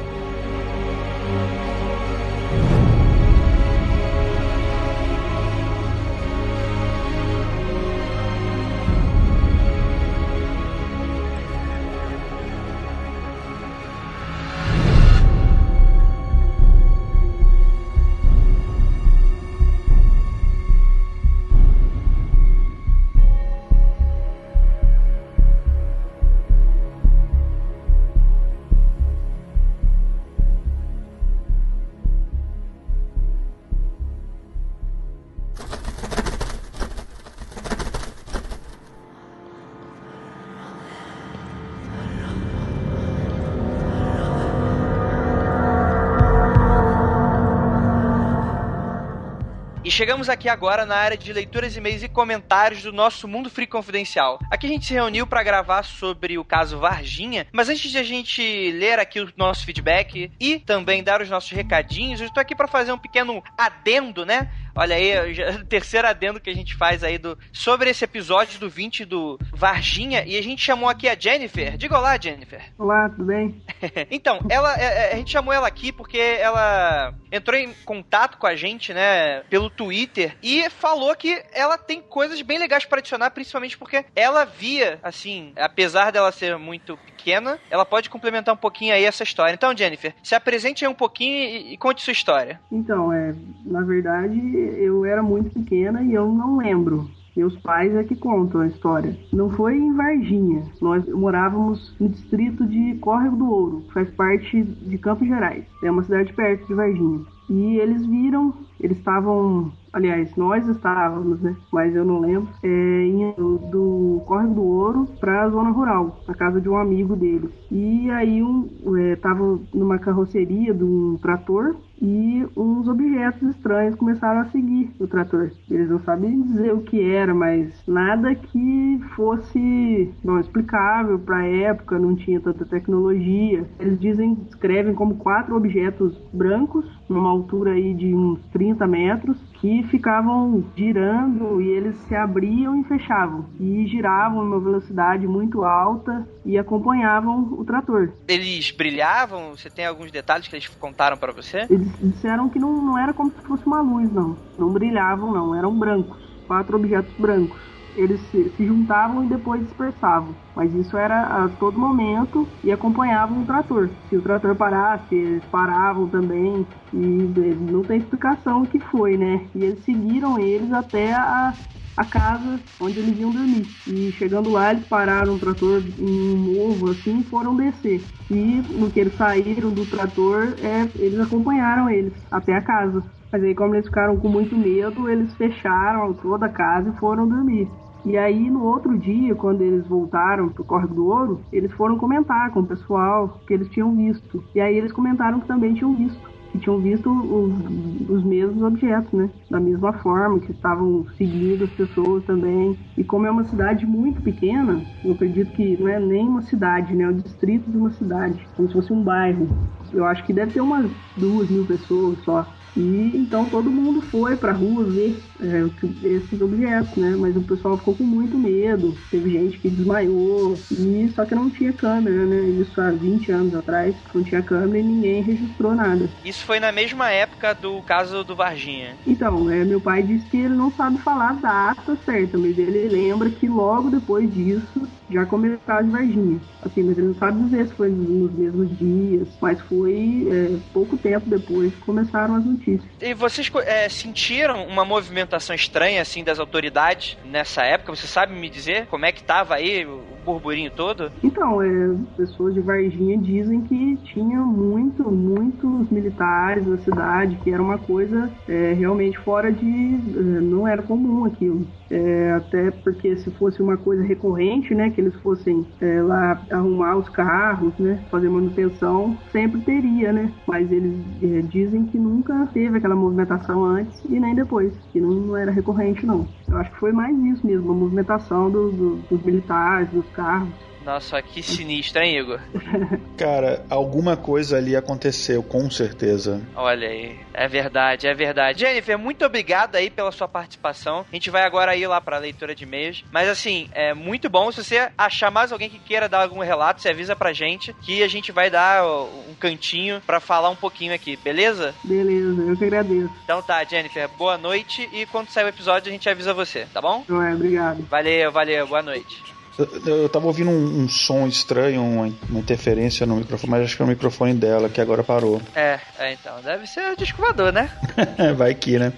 Chegamos aqui agora na área de leituras, e-mails e comentários do nosso Mundo Free Confidencial. Aqui a gente se reuniu para gravar sobre o caso Varginha, mas antes de a gente ler aqui o nosso feedback e também dar os nossos recadinhos, eu estou aqui para fazer um pequeno adendo, né? Olha aí, já, terceiro adendo que a gente faz aí do sobre esse episódio do 20 do Varginha e a gente chamou aqui a Jennifer. Diga olá, Jennifer. Olá, tudo bem? então, ela é, é, a gente chamou ela aqui porque ela entrou em contato com a gente, né, pelo Twitter e falou que ela tem coisas bem legais para adicionar, principalmente porque ela via, assim, apesar dela ser muito pequena, ela pode complementar um pouquinho aí essa história. Então, Jennifer, se apresente aí um pouquinho e, e conte sua história. Então, é, na verdade, eu era muito pequena e eu não lembro. Meus pais é que contam a história. Não foi em Varginha. Nós morávamos no distrito de Córrego do Ouro, que faz parte de Campos Gerais. É uma cidade perto de Varginha. E eles viram, eles estavam aliás, nós estávamos, né? Mas eu não lembro, é, indo do Córrego do Ouro para a zona rural, na casa de um amigo dele. E aí um, é, tava numa carroceria de um trator e uns objetos estranhos começaram a seguir o trator. Eles não sabem dizer o que era, mas nada que fosse não explicável para a época, não tinha tanta tecnologia. Eles dizem, descrevem como quatro objetos brancos, numa altura aí de uns 30 metros, que ficavam girando e eles se abriam e fechavam e giravam em uma velocidade muito alta e acompanhavam o trator. Eles brilhavam? Você tem alguns detalhes que eles contaram para você? Eles disseram que não, não era como se fosse uma luz, não. Não brilhavam, não. Eram brancos. Quatro objetos brancos eles se, se, juntavam e depois dispersavam. Mas isso era a todo momento e acompanhavam o trator. Se o trator parasse, eles paravam também. E não tem explicação o que foi, né? E eles seguiram eles até a, a casa onde eles iam dormir. E chegando lá, eles pararam o trator em um morro assim e foram descer. E no que eles saíram do trator, é, eles acompanharam eles até a casa. Mas aí, como eles ficaram com muito medo, eles fecharam toda a casa e foram dormir. E aí, no outro dia, quando eles voltaram pro Córrego do Ouro, eles foram comentar com o pessoal que eles tinham visto. E aí eles comentaram que também tinham visto. Que tinham visto os, os mesmos objetos, né? Da mesma forma, que estavam seguindo as pessoas também. E como é uma cidade muito pequena, eu acredito que não é nem uma cidade, né? É o distrito de uma cidade, como se fosse um bairro. Eu acho que deve ter umas duas mil pessoas só. E então todo mundo foi pra rua ver é, esses objetos, né? Mas o pessoal ficou com muito medo. Teve gente que desmaiou. E só que não tinha câmera, né? Isso há 20 anos atrás. Não tinha câmera e ninguém registrou nada. Isso foi na mesma época do caso do Varginha. Então, é, meu pai disse que ele não sabe falar a data certa, mas ele lembra que logo depois disso já começou a de Varginha. Assim, mas ele não sabe dizer se foi nos mesmos dias, mas foi é, pouco tempo depois que começaram as notícias. E vocês é, sentiram uma movimentação estranha, assim, das autoridades nessa época? Você sabe me dizer como é que tava aí o burburinho todo? Então, é, pessoas de Varginha dizem que tinha muito, muitos militares na cidade, que era uma coisa é, realmente fora de... É, não era comum aquilo. É, até porque se fosse uma coisa recorrente, né, que eles fossem é, lá arrumar os carros, né, fazer manutenção, sempre teria, né, mas eles é, dizem que nunca teve aquela movimentação antes e nem depois, que não, não era recorrente não. Eu acho que foi mais isso mesmo, a movimentação do, do, dos militares, dos carros. Nossa, que sinistro, hein, Igor? Cara, alguma coisa ali aconteceu, com certeza. Olha aí, é verdade, é verdade. Jennifer, muito obrigado aí pela sua participação. A gente vai agora ir lá pra leitura de e-mails. Mas assim, é muito bom. Se você achar mais alguém que queira dar algum relato, você avisa pra gente que a gente vai dar um cantinho pra falar um pouquinho aqui, beleza? Beleza, eu que agradeço. Então tá, Jennifer, boa noite e quando sair o episódio a gente avisa você, tá bom? É, obrigado. Valeu, valeu, boa noite. Eu, eu tava ouvindo um, um som estranho, uma, uma, interferência no microfone, mas acho que é o microfone dela que agora parou. É, é então. Deve ser o disco né? Vai que, né?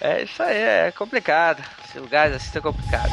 É isso aí, é complicado. Esse lugar assim é complicado.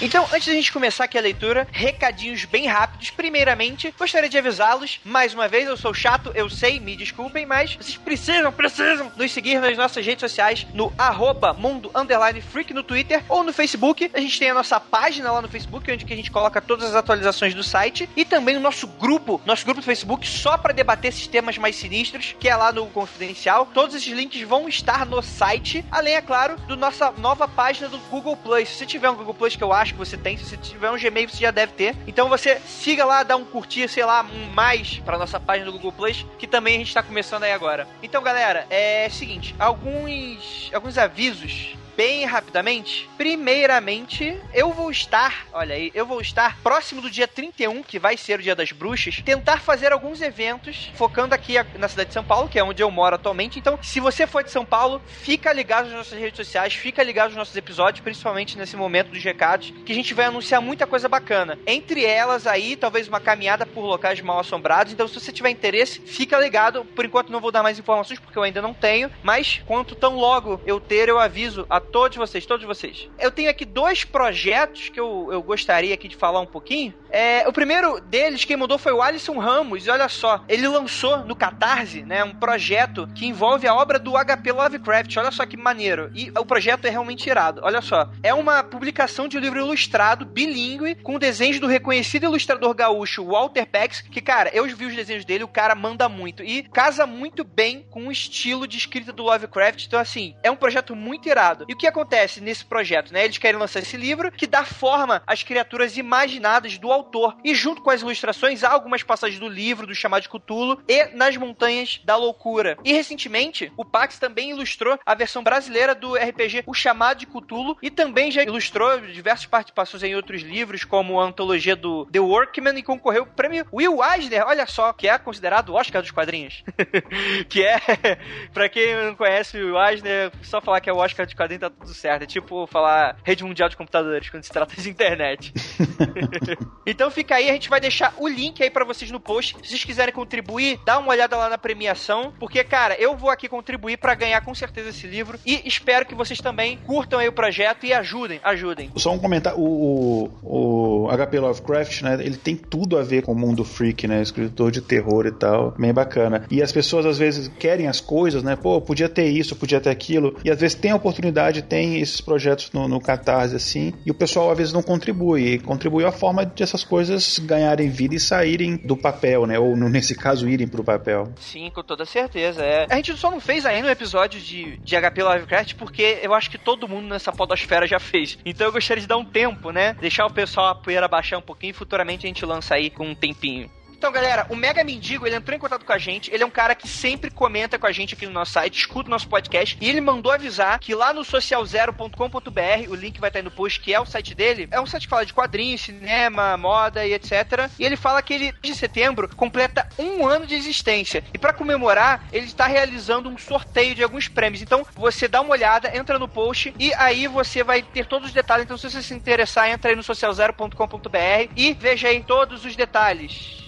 Então, antes da gente começar aqui a leitura, recadinhos bem rápidos. Primeiramente, gostaria de avisá-los, mais uma vez, eu sou chato, eu sei, me desculpem, mas vocês precisam, precisam nos seguir nas nossas redes sociais no arroba mundo underline freak no Twitter ou no Facebook. A gente tem a nossa página lá no Facebook, onde que a gente coloca todas as atualizações do site e também o nosso grupo, nosso grupo do Facebook só para debater sistemas mais sinistros, que é lá no Confidencial. Todos esses links vão estar no site, além, é claro, do nossa nova página do Google Plus. Se tiver um Google Plus que eu acho que você tem. Se tiver um Gmail, você já deve ter. Então você siga lá, dá um curtir, sei lá, um mais pra nossa página do Google Plus, que também a gente tá começando aí agora. Então, galera, é o seguinte, alguns alguns avisos bem rapidamente. Primeiramente, eu vou estar, olha aí, eu vou estar próximo do dia 31, que vai ser o dia das bruxas, tentar fazer alguns eventos focando aqui na cidade de São Paulo, que é onde eu moro atualmente. Então, se você for de São Paulo, fica ligado nas nossas redes sociais, fica ligado nos nossos episódios, principalmente nesse momento dos recados, que a gente vai anunciar muita coisa bacana. Entre elas aí, talvez uma caminhada por locais mal assombrados. Então, se você tiver interesse, fica ligado. Por enquanto não vou dar mais informações porque eu ainda não tenho, mas quanto tão logo eu ter, eu aviso a todos vocês, todos vocês. Eu tenho aqui dois projetos que eu, eu gostaria aqui de falar um pouquinho. É, o primeiro deles, quem mudou foi o Alisson Ramos, e olha só, ele lançou no Catarse, né, um projeto que envolve a obra do HP Lovecraft. Olha só que maneiro. E o projeto é realmente irado. Olha só, é uma publicação de um livro ilustrado, bilíngue, com desenhos do reconhecido ilustrador gaúcho Walter Pex, que, cara, eu vi os desenhos dele, o cara manda muito. E casa muito bem com o estilo de escrita do Lovecraft. Então, assim, é um projeto muito irado. E que acontece nesse projeto, né? Eles querem lançar esse livro que dá forma às criaturas imaginadas do autor. E junto com as ilustrações, há algumas passagens do livro, do chamado de Cthulhu, e nas Montanhas da Loucura. E recentemente, o Pax também ilustrou a versão brasileira do RPG O Chamado de Cthulhu e também já ilustrou diversas participações em outros livros, como a antologia do The Workman e concorreu ao prêmio Will Eisner, olha só, que é considerado o Oscar dos quadrinhos. que é, pra quem não conhece o Eisner, só falar que é o Oscar dos quadrinhos tá tudo certo. É tipo falar rede mundial de computadores quando se trata de internet. então fica aí, a gente vai deixar o link aí para vocês no post. Se vocês quiserem contribuir, dá uma olhada lá na premiação, porque, cara, eu vou aqui contribuir para ganhar com certeza esse livro e espero que vocês também curtam aí o projeto e ajudem, ajudem. Só um comentário, o, o, o HP Lovecraft, né, ele tem tudo a ver com o mundo freak, né, escritor de terror e tal, bem bacana. E as pessoas às vezes querem as coisas, né, pô, podia ter isso, podia ter aquilo, e às vezes tem a oportunidade, tem esses projetos no, no Catarse, assim, e o pessoal às vezes não contribui, e contribui a forma de essas coisas ganharem vida e saírem do papel, né, ou nesse caso irem pro papel. Sim, com toda certeza, é. A gente só não fez ainda um episódio de, de HP Lovecraft porque eu acho que todo mundo nessa podosfera já fez. Então eu gostaria de dar um tempo, né? Deixar o pessoal a poeira baixar um pouquinho e futuramente a gente lança aí com um tempinho. Então, galera, o Mega Mendigo, ele entrou em contato com a gente. Ele é um cara que sempre comenta com a gente aqui no nosso site, escuta o nosso podcast. E ele mandou avisar que lá no socialzero.com.br, o link vai estar aí no post, que é o site dele. É um site que fala de quadrinhos, cinema, moda e etc. E ele fala que ele, de setembro, completa um ano de existência. E para comemorar, ele está realizando um sorteio de alguns prêmios. Então, você dá uma olhada, entra no post e aí você vai ter todos os detalhes. Então, se você se interessar, entra aí no socialzero.com.br e veja aí todos os detalhes.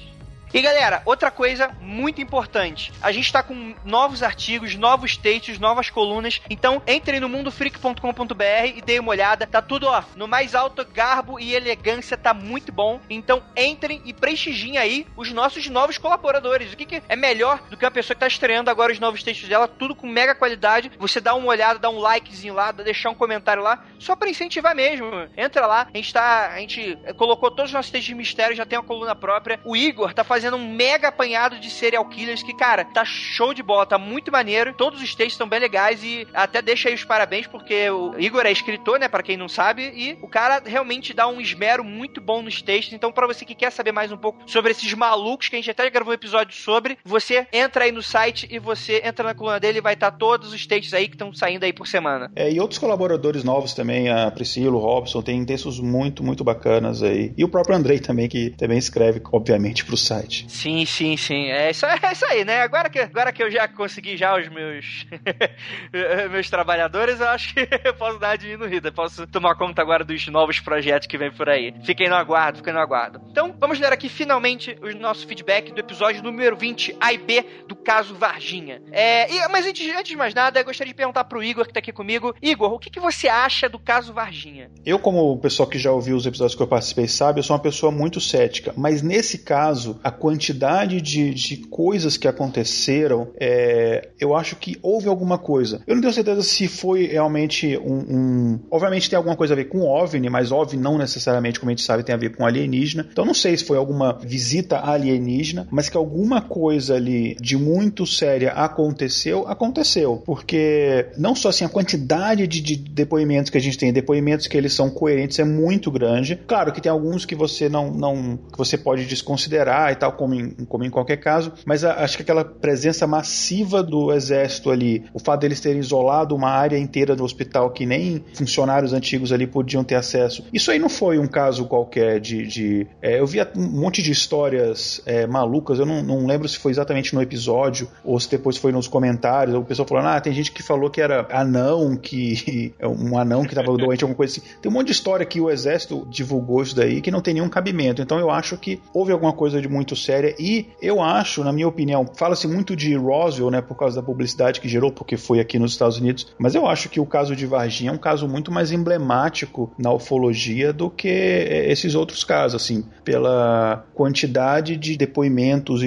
E galera, outra coisa muito importante: a gente tá com novos artigos, novos textos, novas colunas. Então entre no mundofreak.com.br e dê uma olhada. Tá tudo ó, no mais alto garbo e elegância, tá muito bom. Então entrem e prestigiem aí os nossos novos colaboradores. O que, que é melhor do que uma pessoa que tá estreando agora os novos textos dela, tudo com mega qualidade. Você dá uma olhada, dá um likezinho lá, deixar um comentário lá, só para incentivar mesmo. Entra lá, a gente tá. A gente colocou todos os nossos textos de mistério, já tem uma coluna própria. O Igor tá fazendo fazendo um mega apanhado de serial killers que, cara, tá show de bola, tá muito maneiro. Todos os textos estão bem legais e até deixa aí os parabéns, porque o Igor é escritor, né, para quem não sabe, e o cara realmente dá um esmero muito bom nos textos. Então, para você que quer saber mais um pouco sobre esses malucos que a gente até gravou um episódio sobre, você entra aí no site e você entra na coluna dele e vai estar todos os textos aí que estão saindo aí por semana. É, e outros colaboradores novos também, a Priscila, o Robson, tem textos muito, muito bacanas aí. E o próprio Andrei também, que também escreve, obviamente, pro site. Sim, sim, sim. É isso, é isso aí, né? Agora que, agora que eu já consegui já os meus meus trabalhadores, eu acho que eu posso dar uma diminuída. Posso tomar conta agora dos novos projetos que vem por aí. Fiquem no aguardo, fiquem no aguardo. Então, vamos ler aqui finalmente o nosso feedback do episódio número 20, A e B, do caso Varginha. É, e, mas antes, antes de mais nada, eu gostaria de perguntar pro Igor, que tá aqui comigo. Igor, o que, que você acha do caso Varginha? Eu, como o pessoal que já ouviu os episódios que eu participei sabe, eu sou uma pessoa muito cética. Mas nesse caso, a quantidade de, de coisas que aconteceram, é, eu acho que houve alguma coisa. Eu não tenho certeza se foi realmente um, um, Obviamente tem alguma coisa a ver com OVNI, mas OVNI não necessariamente, como a gente sabe, tem a ver com alienígena. Então não sei se foi alguma visita alienígena, mas que alguma coisa ali de muito séria aconteceu, aconteceu. Porque não só assim, a quantidade de, de depoimentos que a gente tem, depoimentos que eles são coerentes é muito grande. Claro que tem alguns que você não, não que você pode desconsiderar e tal, como em, como em qualquer caso, mas a, acho que aquela presença massiva do exército ali, o fato deles terem isolado uma área inteira do hospital que nem funcionários antigos ali podiam ter acesso, isso aí não foi um caso qualquer de. de é, eu vi um monte de histórias é, malucas, eu não, não lembro se foi exatamente no episódio ou se depois foi nos comentários, o pessoal falando, ah, tem gente que falou que era anão, que. um anão que estava doente, alguma coisa assim. Tem um monte de história que o exército divulgou isso daí que não tem nenhum cabimento. Então eu acho que houve alguma coisa de muito séria e eu acho, na minha opinião, fala-se muito de Roswell, né, por causa da publicidade que gerou, porque foi aqui nos Estados Unidos, mas eu acho que o caso de Varginha é um caso muito mais emblemático na ufologia do que esses outros casos, assim, pela quantidade de depoimentos e,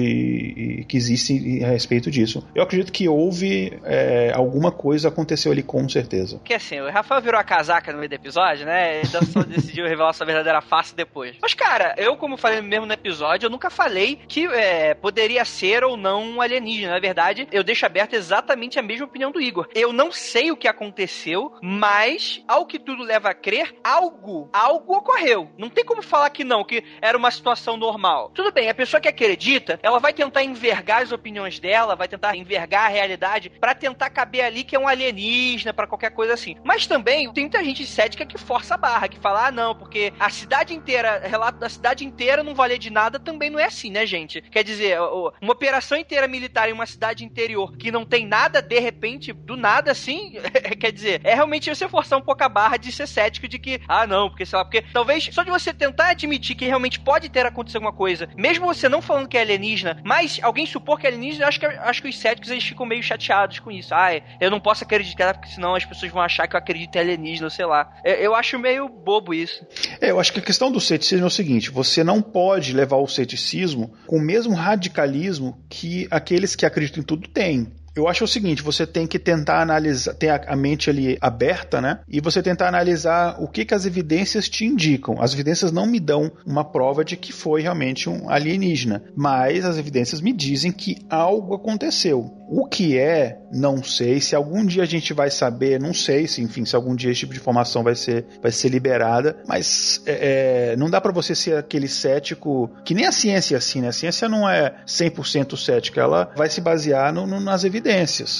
e que existem a respeito disso. Eu acredito que houve é, alguma coisa aconteceu ali com certeza. Que assim, o Rafael virou a casaca no meio do episódio, né? Então só decidiu revelar sua verdadeira face depois. Mas, cara, eu, como falei mesmo no episódio, eu nunca falei que é, poderia ser ou não um alienígena. Na verdade, eu deixo aberto exatamente a mesma opinião do Igor. Eu não sei o que aconteceu, mas, ao que tudo leva a crer, algo, algo ocorreu. Não tem como falar que não, que era uma situação normal. Tudo bem, a pessoa que acredita, ela vai tentar envergar as opiniões dela, vai tentar envergar a realidade para tentar caber ali que é um alienígena, para qualquer coisa assim. Mas também tem muita gente cética que força a barra, que fala, ah, não, porque a cidade inteira, relato da cidade inteira não valer de nada também não é assim, né, gente? Quer dizer, uma operação inteira militar em uma cidade interior que não tem nada, de repente, do nada assim, quer dizer, é realmente você forçar um pouco a barra de ser cético de que, ah, não, porque sei lá, porque talvez só de você tentar admitir que realmente pode ter acontecido alguma coisa, mesmo você não falando que é alienígena, mas alguém supor que é alienígena, acho que, acho que os céticos eles ficam meio chateados com isso. Ah, eu não posso acreditar, porque senão as pessoas vão achar que eu acredito em alienígena, sei lá. Eu, eu acho meio bobo isso. É, eu acho que a questão do ceticismo é o seguinte: você não pode levar o ceticismo com o mesmo radicalismo que aqueles que acreditam em tudo têm. Eu acho o seguinte, você tem que tentar analisar, ter a mente ali aberta, né? E você tentar analisar o que, que as evidências te indicam. As evidências não me dão uma prova de que foi realmente um alienígena, mas as evidências me dizem que algo aconteceu. O que é, não sei. Se algum dia a gente vai saber, não sei se, enfim, se algum dia esse tipo de informação vai ser, vai ser liberada. Mas é, é não dá para você ser aquele cético que nem a ciência é assim, né? A ciência não é 100% cética, ela vai se basear no, no, nas evidências.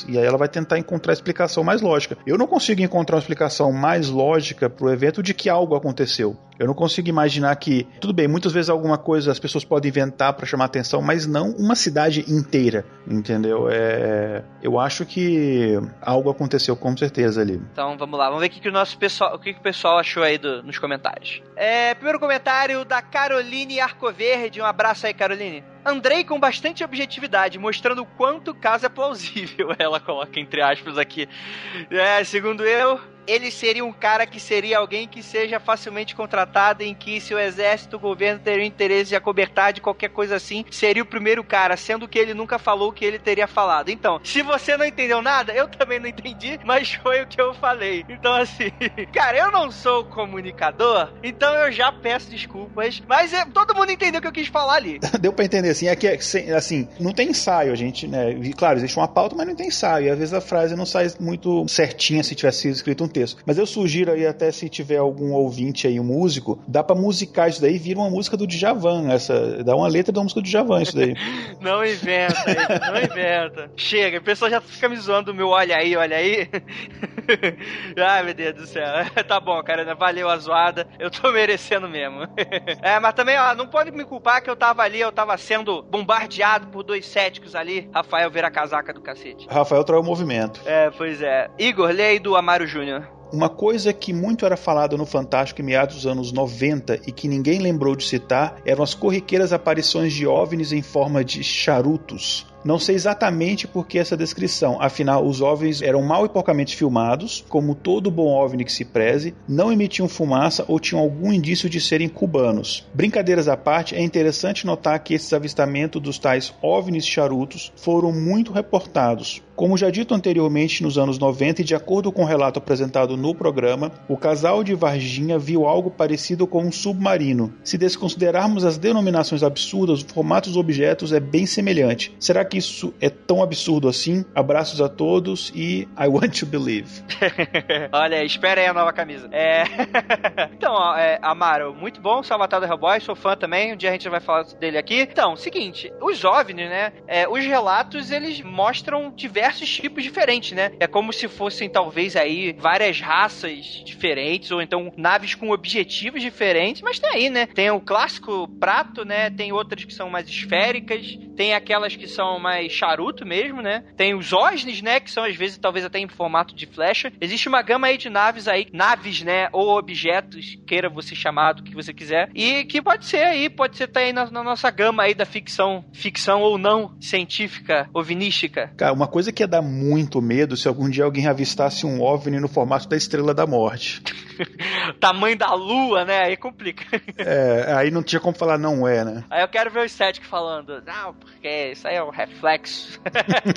E aí ela vai tentar encontrar a explicação mais lógica. Eu não consigo encontrar uma explicação mais lógica pro evento de que algo aconteceu. Eu não consigo imaginar que, tudo bem, muitas vezes alguma coisa as pessoas podem inventar para chamar atenção, mas não uma cidade inteira, entendeu? É, eu acho que algo aconteceu com certeza ali. Então vamos lá, vamos ver o que, que o nosso pessoal, o que, que o pessoal achou aí do, nos comentários. É, primeiro comentário da Caroline Arcoverde, um abraço aí, Caroline. Andrei com bastante objetividade, mostrando o quanto o caso é plausível. Ela coloca entre aspas aqui. É, segundo eu, ele seria um cara que seria alguém que seja facilmente contratado, em que se o exército, o governo teria interesse de acobertar de qualquer coisa assim, seria o primeiro cara, sendo que ele nunca falou o que ele teria falado. Então, se você não entendeu nada, eu também não entendi, mas foi o que eu falei. Então, assim, cara, eu não sou comunicador, então eu já peço desculpas, mas é, todo mundo entendeu o que eu quis falar ali. Deu para entender, assim, é que, assim, não tem ensaio, a gente, né, claro, existe uma pauta, mas não tem ensaio, e às vezes a frase não sai muito certinha se tivesse sido escrito um texto. Mas eu sugiro aí, até se tiver algum ouvinte aí, um músico, dá pra musicar isso daí, vira uma música do Djavan, essa, dá uma letra da música do Djavan isso daí. não inventa, não inventa. Chega, a pessoa já fica me zoando do meu olha aí, olha aí. Ai, meu Deus do céu. tá bom, cara, valeu a zoada, eu tô merecendo mesmo. é, mas também, ó, não pode me culpar que eu tava ali, eu tava sendo bombardeado por dois céticos ali. Rafael vira a casaca do cacete. Rafael traiu o movimento. É, pois é. Igor, aí do Amaro Júnior. Uma coisa que muito era falada no Fantástico em meados dos anos 90 e que ninguém lembrou de citar eram as corriqueiras aparições de OVNIs em forma de charutos. Não sei exatamente por que essa descrição, afinal, os OVNIs eram mal e porcamente filmados, como todo bom OVNI que se preze, não emitiam fumaça ou tinham algum indício de serem cubanos. Brincadeiras à parte, é interessante notar que esses avistamentos dos tais OVNIs charutos foram muito reportados. Como já dito anteriormente, nos anos 90, e de acordo com o relato apresentado no programa, o casal de Varginha viu algo parecido com um submarino. Se desconsiderarmos as denominações absurdas, o formato dos objetos é bem semelhante. Será que isso é tão absurdo assim? Abraços a todos e I want to believe. Olha, espera aí a nova camisa. É... então, é, Amaro, muito bom, Salvatado Hellboy, sou fã também, um dia a gente vai falar dele aqui. Então, seguinte, os OVNIs, né, é, os relatos, eles mostram diversos tipos diferentes, né? É como se fossem, talvez, aí, várias raças diferentes, ou então naves com objetivos diferentes, mas tem aí, né? Tem o clássico prato, né? Tem outras que são mais esféricas, tem aquelas que são mais charuto mesmo, né? Tem os OSNIs, né? Que são, às vezes, talvez até em formato de flecha. Existe uma gama aí de naves aí, naves, né? Ou objetos, queira você chamar do que você quiser, e que pode ser aí, pode ser tá aí na, na nossa gama aí da ficção, ficção ou não, científica, ovinística. Cara, uma coisa que ia dar muito medo se algum dia alguém avistasse um OVNI no formato da Estrela da Morte. Tamanho da lua, né? Aí complica. É, aí não tinha como falar não é, né? Aí eu quero ver o Static falando, não, porque isso aí é um reflexo.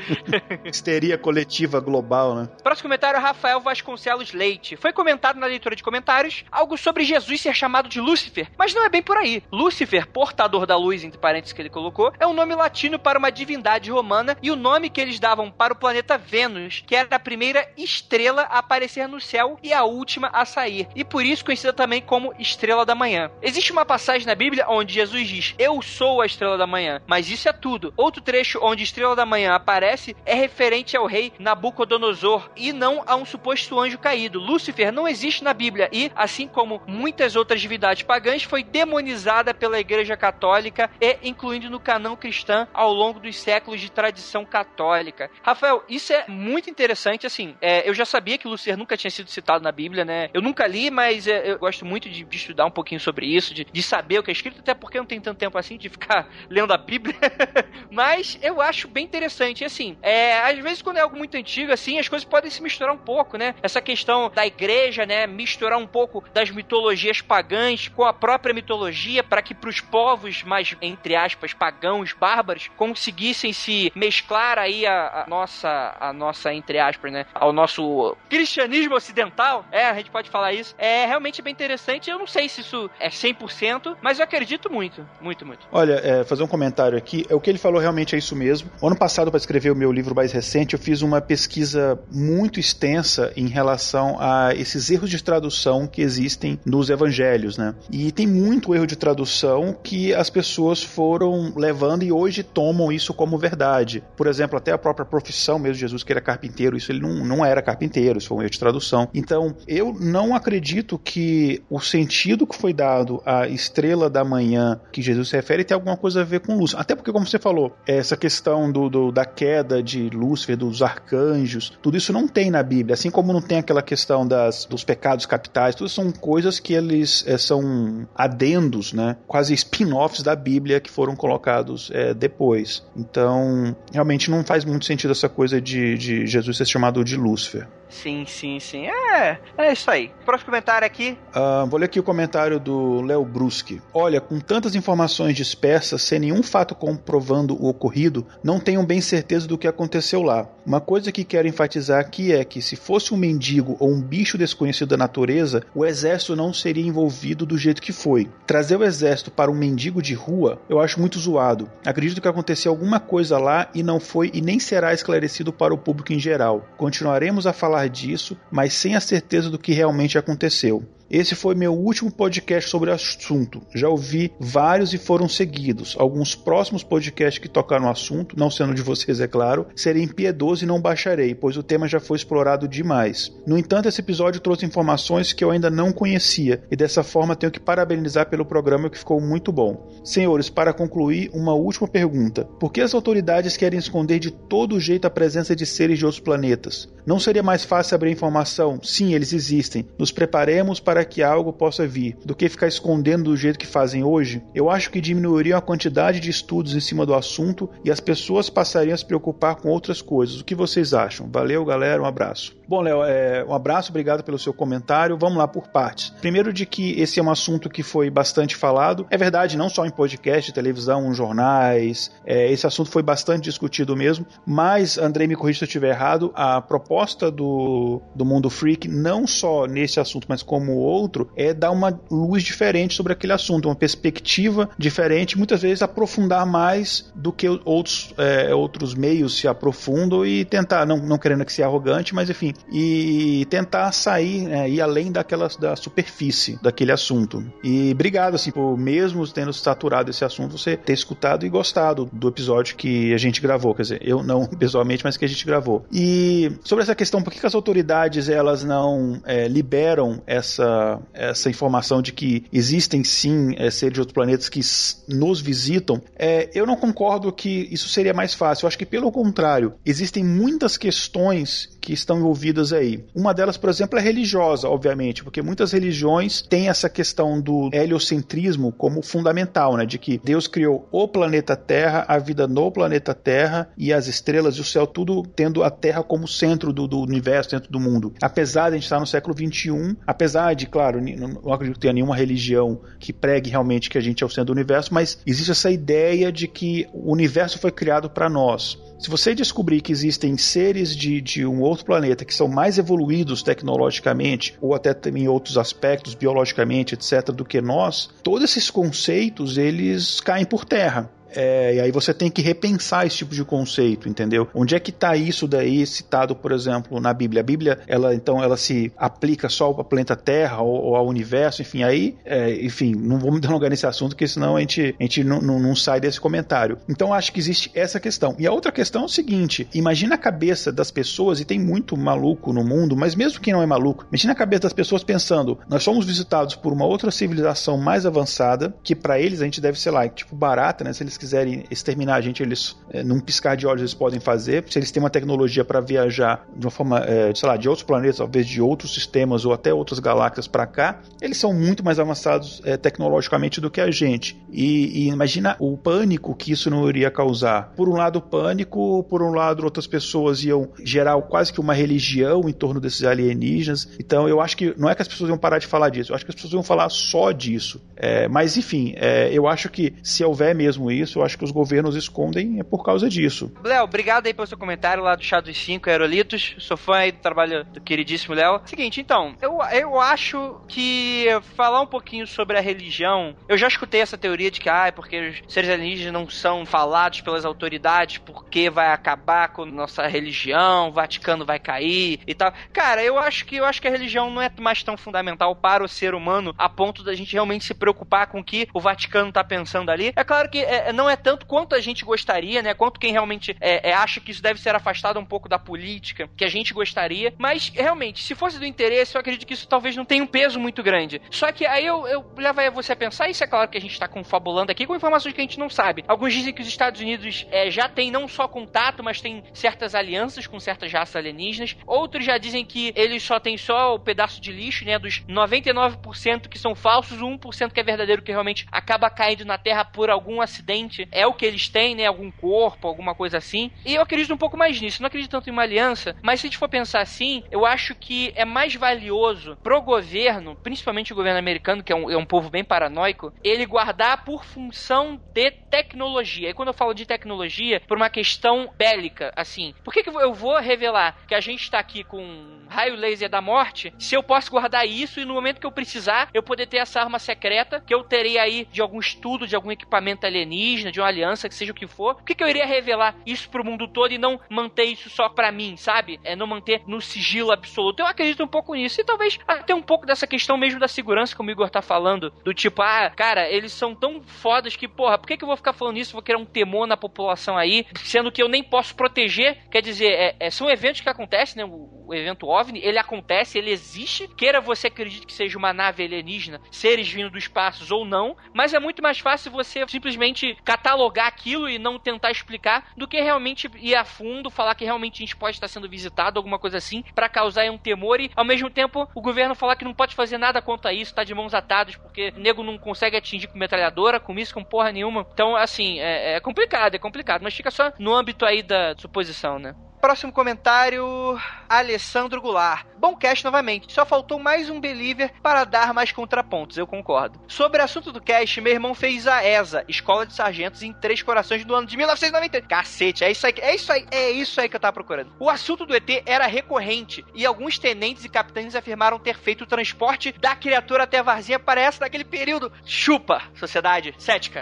Histeria coletiva global, né? Próximo comentário, Rafael Vasconcelos Leite. Foi comentado na leitura de comentários algo sobre Jesus ser chamado de Lúcifer, mas não é bem por aí. Lúcifer, portador da luz, entre parênteses que ele colocou, é um nome latino para uma divindade romana e o nome que eles davam para o planeta Vênus, que era a primeira estrela a aparecer no céu e a última a sair, e por isso conhecida também como Estrela da Manhã. Existe uma passagem na Bíblia onde Jesus diz: Eu sou a Estrela da Manhã, mas isso é tudo. Outro trecho onde Estrela da Manhã aparece é referente ao rei Nabucodonosor e não a um suposto anjo caído. Lúcifer não existe na Bíblia e, assim como muitas outras divindades pagãs, foi demonizada pela Igreja Católica e incluindo no canão cristão ao longo dos séculos de tradição católica. Rafael, isso é muito interessante, assim, é, eu já sabia que Lúcifer nunca tinha sido citado na Bíblia, né? Eu nunca li, mas é, eu gosto muito de, de, estudar um pouquinho sobre isso, de, de, saber o que é escrito, até porque eu não tenho tanto tempo assim de ficar lendo a Bíblia. mas eu acho bem interessante, assim, é, às vezes quando é algo muito antigo, assim, as coisas podem se misturar um pouco, né? Essa questão da igreja, né? Misturar um pouco das mitologias pagãs com a própria mitologia para que para os povos mais, entre aspas, pagãos, bárbaros, conseguissem se mesclar aí a, a nossa, a nossa, entre aspas, né? Ao nosso cristianismo ocidental, é, a gente pode falar isso. É realmente bem interessante. Eu não sei se isso é 100%, mas eu acredito muito, muito, muito. Olha, é, fazer um comentário aqui. É, o que ele falou realmente é isso mesmo. Ano passado, para escrever o meu livro mais recente, eu fiz uma pesquisa muito extensa em relação a esses erros de tradução que existem nos evangelhos, né? E tem muito erro de tradução que as pessoas foram levando e hoje tomam isso como verdade. Por exemplo, até a própria profissão mesmo de Jesus, que era carpinteiro, isso ele não, não era carpinteiro, isso foi um erro de tradução. Então, eu não acredito que o sentido que foi dado à estrela da manhã que Jesus se refere tem alguma coisa a ver com luz. Até porque, como você falou, essa questão do, do, da queda de Lúcifer, dos arcanjos, tudo isso não tem na Bíblia. Assim como não tem aquela questão das, dos pecados capitais, tudo são coisas que eles é, são adendos, né? quase spin-offs da Bíblia que foram colocados é, depois. Então, realmente não faz muito sentido essa coisa de, de Jesus ser chamado de Lúcifer. Sim, sim, sim. É, é isso aí. Próximo comentário aqui. Uh, vou ler aqui o comentário do Léo Bruschi. Olha, com tantas informações dispersas, sem nenhum fato comprovando o ocorrido, não tenho bem certeza do que aconteceu lá. Uma coisa que quero enfatizar aqui é que se fosse um mendigo ou um bicho desconhecido da natureza, o exército não seria envolvido do jeito que foi. Trazer o exército para um mendigo de rua, eu acho muito zoado. Acredito que aconteceu alguma coisa lá e não foi e nem será esclarecido para o público em geral. Continuaremos a falar falar disso, mas sem a certeza do que realmente aconteceu. Esse foi meu último podcast sobre o assunto. Já ouvi vários e foram seguidos. Alguns próximos podcasts que tocaram no assunto, não sendo de vocês, é claro, serei impiedoso e não baixarei, pois o tema já foi explorado demais. No entanto, esse episódio trouxe informações que eu ainda não conhecia e dessa forma tenho que parabenizar pelo programa que ficou muito bom. Senhores, para concluir, uma última pergunta: por que as autoridades querem esconder de todo jeito a presença de seres de outros planetas? Não seria mais fácil abrir informação? Sim, eles existem. Nos preparemos para para que algo possa vir do que ficar escondendo do jeito que fazem hoje, eu acho que diminuiriam a quantidade de estudos em cima do assunto e as pessoas passariam a se preocupar com outras coisas. O que vocês acham? Valeu, galera, um abraço. Bom, Léo, é, um abraço, obrigado pelo seu comentário. Vamos lá por partes. Primeiro de que esse é um assunto que foi bastante falado. É verdade, não só em podcast, televisão, jornais. É, esse assunto foi bastante discutido mesmo. Mas, Andrei, me corrija se eu estiver errado, a proposta do, do Mundo Freak, não só nesse assunto, mas como outro, é dar uma luz diferente sobre aquele assunto, uma perspectiva diferente, muitas vezes aprofundar mais do que outros, é, outros meios se aprofundam e tentar, não, não querendo que seja arrogante, mas enfim, e tentar sair né, ir além daquela da superfície daquele assunto. E obrigado assim por mesmo tendo saturado esse assunto você ter escutado e gostado do episódio que a gente gravou, quer dizer, eu não pessoalmente, mas que a gente gravou. E sobre essa questão, por que, que as autoridades elas não é, liberam essa essa informação de que existem sim é, seres de outros planetas que nos visitam? É, eu não concordo que isso seria mais fácil. Eu acho que pelo contrário, existem muitas questões que estão envolvidas aí. Uma delas, por exemplo, é religiosa, obviamente, porque muitas religiões têm essa questão do heliocentrismo como fundamental, né? De que Deus criou o planeta Terra, a vida no planeta Terra e as estrelas e o céu, tudo tendo a Terra como centro do, do universo, dentro do mundo. Apesar de a gente estar no século XXI, apesar de, claro, não acredito que tenha nenhuma religião que pregue realmente que a gente é o centro do universo, mas existe essa ideia de que o universo foi criado para nós. Se você descobrir que existem seres de, de um outro planeta que são mais evoluídos tecnologicamente, ou até em outros aspectos, biologicamente, etc., do que nós, todos esses conceitos eles caem por terra. É, e aí você tem que repensar esse tipo de conceito, entendeu? Onde é que está isso daí citado, por exemplo, na Bíblia? A Bíblia, ela então, ela se aplica só ao planeta Terra ou, ou ao universo, enfim, aí, é, enfim, não vou me delongar nesse assunto, porque senão a gente, a gente não, não, não sai desse comentário. Então, acho que existe essa questão. E a outra questão é o seguinte: imagina a cabeça das pessoas, e tem muito maluco no mundo, mas mesmo quem não é maluco, imagina a cabeça das pessoas pensando: nós somos visitados por uma outra civilização mais avançada, que para eles a gente deve ser lá, tipo barata, né? Se eles quiserem exterminar a gente, eles, é, num piscar de olhos, eles podem fazer. Se eles têm uma tecnologia para viajar de uma forma, é, sei lá, de outros planetas, talvez de outros sistemas ou até outras galáxias para cá, eles são muito mais avançados é, tecnologicamente do que a gente. E, e, imagina o pânico que isso não iria causar. Por um lado, pânico, por um lado, outras pessoas iam gerar quase que uma religião em torno desses alienígenas. Então, eu acho que não é que as pessoas iam parar de falar disso, eu acho que as pessoas iam falar só disso. É, mas, enfim, eu acho que se houver mesmo isso, isso eu acho que os governos escondem é por causa disso. Léo, obrigado aí pelo seu comentário lá do Chá dos 5 Aerolitos. Sou fã aí do trabalho do queridíssimo Léo. Seguinte, então, eu, eu acho que falar um pouquinho sobre a religião, eu já escutei essa teoria de que, ah, é porque os seres alienígenas não são falados pelas autoridades porque vai acabar com nossa religião, o Vaticano vai cair e tal. Cara, eu acho que eu acho que a religião não é mais tão fundamental para o ser humano a ponto da gente realmente se preocupar com o que o Vaticano tá pensando ali. É claro que é, não é tanto quanto a gente gostaria, né? Quanto quem realmente é, é, acha que isso deve ser afastado um pouco da política, que a gente gostaria. Mas, realmente, se fosse do interesse, eu acredito que isso talvez não tenha um peso muito grande. Só que aí eu, eu levaria você a pensar, isso é claro que a gente tá confabulando aqui com informações que a gente não sabe. Alguns dizem que os Estados Unidos é, já tem não só contato, mas tem certas alianças com certas raças alienígenas. Outros já dizem que eles só têm só o pedaço de lixo, né? Dos 99% que são falsos, o 1% que é verdadeiro, que realmente acaba caindo na Terra por algum acidente é o que eles têm, né? Algum corpo, alguma coisa assim. E eu acredito um pouco mais nisso. Não acredito tanto em uma aliança, mas se a gente for pensar assim, eu acho que é mais valioso pro governo, principalmente o governo americano, que é um, é um povo bem paranoico, ele guardar por função de tecnologia. E quando eu falo de tecnologia, por uma questão bélica, assim. Por que, que eu vou revelar que a gente está aqui com raio laser da morte se eu posso guardar isso e no momento que eu precisar, eu poder ter essa arma secreta que eu terei aí de algum estudo, de algum equipamento alienígena? Alienígena, de uma aliança, que seja o que for, por que, que eu iria revelar isso pro mundo todo e não manter isso só pra mim, sabe? É não manter no sigilo absoluto. Eu acredito um pouco nisso. E talvez até um pouco dessa questão mesmo da segurança, como o Igor tá falando, do tipo, ah, cara, eles são tão fodas que, porra, por que, que eu vou ficar falando isso? Vou criar um temor na população aí, sendo que eu nem posso proteger. Quer dizer, é, é, são eventos que acontecem, né? O, o evento OVNI, ele acontece, ele existe. Queira você acredite que seja uma nave alienígena, seres vindo do espaço ou não, mas é muito mais fácil você simplesmente catalogar aquilo e não tentar explicar, do que realmente ir a fundo, falar que realmente a gente pode estar sendo visitado, alguma coisa assim, para causar um temor e, ao mesmo tempo, o governo falar que não pode fazer nada contra isso, tá de mãos atadas, porque nego não consegue atingir com metralhadora, com isso, com porra nenhuma. Então, assim, é, é complicado, é complicado, mas fica só no âmbito aí da suposição, né? Próximo comentário, Alessandro Goulart. Bom cast novamente. Só faltou mais um believer para dar mais contrapontos, eu concordo. Sobre o assunto do cast, meu irmão fez a ESA, Escola de Sargentos, em Três Corações do ano de 1990. Cacete, é isso aí, é isso aí, é isso aí que eu tava procurando. O assunto do ET era recorrente e alguns tenentes e capitães afirmaram ter feito o transporte da criatura até a Varzinha para essa naquele período. Chupa, sociedade cética.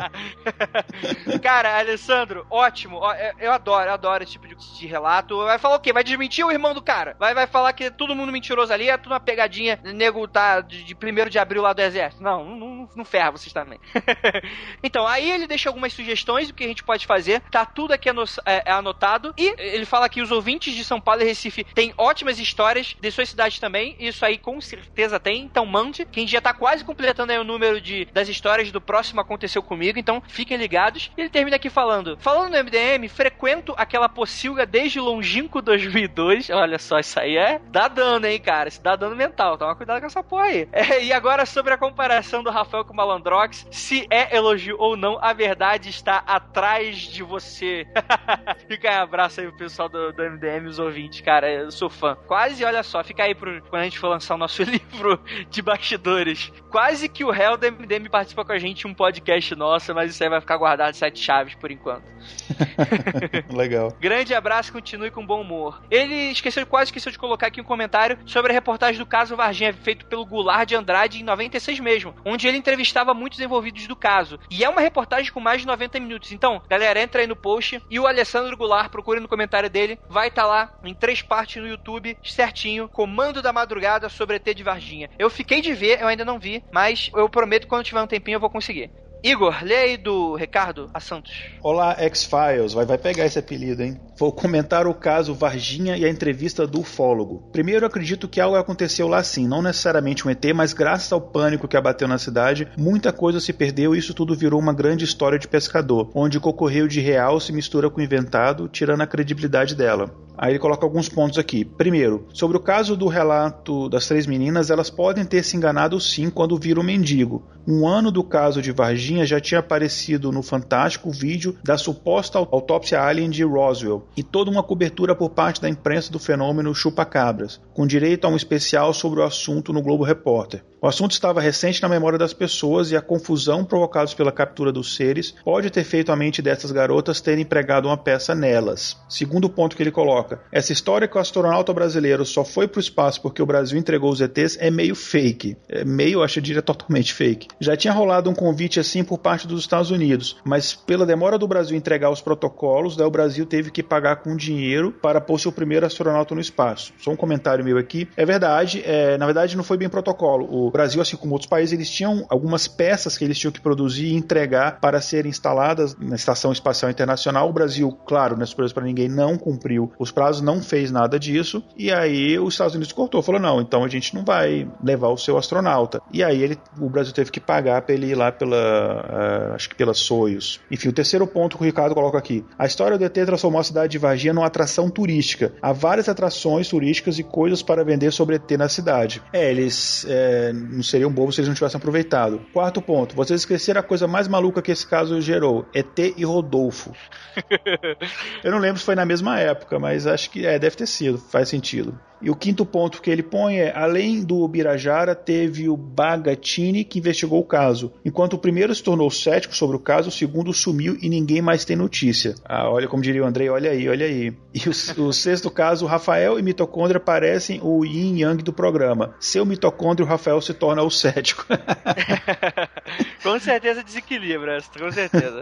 Cara, Alessandro, ótimo. Eu adoro, eu adoro esse tipo de, de, relato. Vai falar o quê? Vai desmentir o irmão do cara? Vai, vai falar que todo mundo mentiroso ali, é tudo uma pegadinha, nego tá de, de 1 de abril lá do exército. Não, não, não, ferra vocês também. então, aí ele deixa algumas sugestões do que a gente pode fazer. Tá tudo aqui é, é, anotado. E ele fala que os ouvintes de São Paulo e Recife têm ótimas histórias de suas cidades também. Isso aí com certeza tem. Então mande. Que a gente já tá quase completando aí o número de, das histórias do próximo Aconteceu Comigo. Então fiquem ligados. E ele termina aqui falando: Falando no MDM, frequento aquela pocilga desde longínquo 2002. Olha só, isso aí é. Dá dano, hein, cara? Isso dá dano mental. Toma cuidado com essa porra aí. É, e agora sobre a comparação do Rafael com o Malandrox. Se é elogio ou não, a verdade está atrás de você. fica aí, abraço aí pro pessoal do, do MDM, os ouvintes, cara. Eu sou fã. Quase, olha só, fica aí pro, quando a gente for lançar o nosso livro de bastidores. Quase que o réu do MDM participa com a gente em um podcast nosso, mas isso aí vai ficar guardado sete chaves por enquanto. Legal. Grande abraço, continue com bom humor. Ele esqueceu, quase esqueceu de colocar aqui um comentário sobre a reportagem do caso Varginha, feito pelo Goulart de Andrade em 96 mesmo, onde ele entrevistava muitos envolvidos do caso. E é uma reportagem com mais de 90 minutos. Então, galera, entra aí no post e o Alessandro Goulart, procure no comentário dele, vai estar tá lá em três partes no YouTube, certinho, Comando da Madrugada sobre ET de Varginha. Eu fiquei de ver, eu ainda não vi, mas eu prometo que quando tiver um tempinho eu vou conseguir. Igor, lê aí do Ricardo a Santos. Olá, X-Files. Vai, vai pegar esse apelido, hein? Vou comentar o caso Varginha e a entrevista do ufólogo. Primeiro, acredito que algo aconteceu lá sim, não necessariamente um ET, mas graças ao pânico que abateu na cidade, muita coisa se perdeu e isso tudo virou uma grande história de pescador, onde o que ocorreu de real se mistura com o inventado, tirando a credibilidade dela. Aí ele coloca alguns pontos aqui. Primeiro, sobre o caso do relato das três meninas, elas podem ter se enganado sim quando viram o mendigo. Um ano do caso de Varginha já tinha aparecido no Fantástico vídeo da suposta autópsia alien de Roswell e toda uma cobertura por parte da imprensa do fenômeno chupa-cabras, com direito a um especial sobre o assunto no Globo Repórter. O assunto estava recente na memória das pessoas e a confusão provocada pela captura dos seres pode ter feito a mente dessas garotas terem empregado uma peça nelas. Segundo ponto que ele coloca, essa história que o astronauta brasileiro só foi para o espaço porque o Brasil entregou os ETs é meio fake. É meio, acho que diria totalmente fake. Já tinha rolado um convite assim por parte dos Estados Unidos, mas pela demora do Brasil entregar os protocolos, o Brasil teve que pagar com dinheiro para pôr seu primeiro astronauta no espaço. Só um comentário meu aqui. É verdade, é, na verdade não foi bem protocolo. O Brasil, assim como outros países, eles tinham algumas peças que eles tinham que produzir e entregar para serem instaladas na Estação Espacial Internacional. O Brasil, claro, não é surpresa para ninguém, não cumpriu os prazos, não fez nada disso. E aí os Estados Unidos cortou, falou: não, então a gente não vai levar o seu astronauta. E aí ele, o Brasil teve que pagar para ele ir lá pela, uh, acho que pela Soyuz. Enfim, o terceiro ponto que o Ricardo coloca aqui: a história do ET transformou a cidade de Varginha numa atração turística. Há várias atrações turísticas e coisas para vender sobre ET na cidade. É, eles é, não seriam bobos se eles não tivessem aproveitado. Quarto ponto, vocês esqueceram a coisa mais maluca que esse caso gerou: ET e Rodolfo. Eu não lembro se foi na mesma época, mas acho que é, deve ter sido, faz sentido. E o quinto ponto que ele põe é: além do Birajara, teve o Bagatini que investigou o caso. Enquanto o primeiro se tornou cético sobre o caso, o segundo sumiu e ninguém mais tem notícia. Ah, olha como diria o Andrei, olha aí, olha aí. E o, o sexto caso, Rafael e mitocôndria parecem o yin yang do programa. Seu mitocôndrio, Rafael se torna o cético. com certeza desequilibra, com certeza.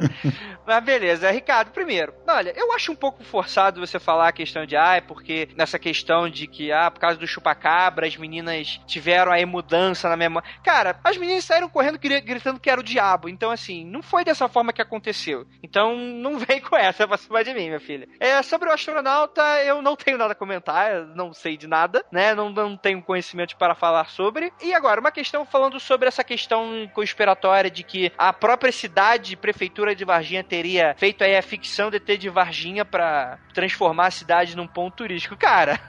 Mas beleza, Ricardo, primeiro, olha, eu acho um pouco forçado você falar a questão de, ah, é porque nessa questão de que ah, por causa do chupacabra, as meninas tiveram aí mudança na memória. Cara, as meninas saíram correndo gritando que era o diabo. Então, assim, não foi dessa forma que aconteceu. Então, não vem com essa pra cima de mim, minha filha. É, sobre o astronauta, eu não tenho nada a comentar, não sei de nada, né? Não, não tenho conhecimento para falar sobre. E agora, uma questão falando sobre essa questão conspiratória de que a própria cidade, prefeitura de Varginha, teria feito aí a ficção de ter de Varginha para transformar a cidade num ponto turístico. Cara,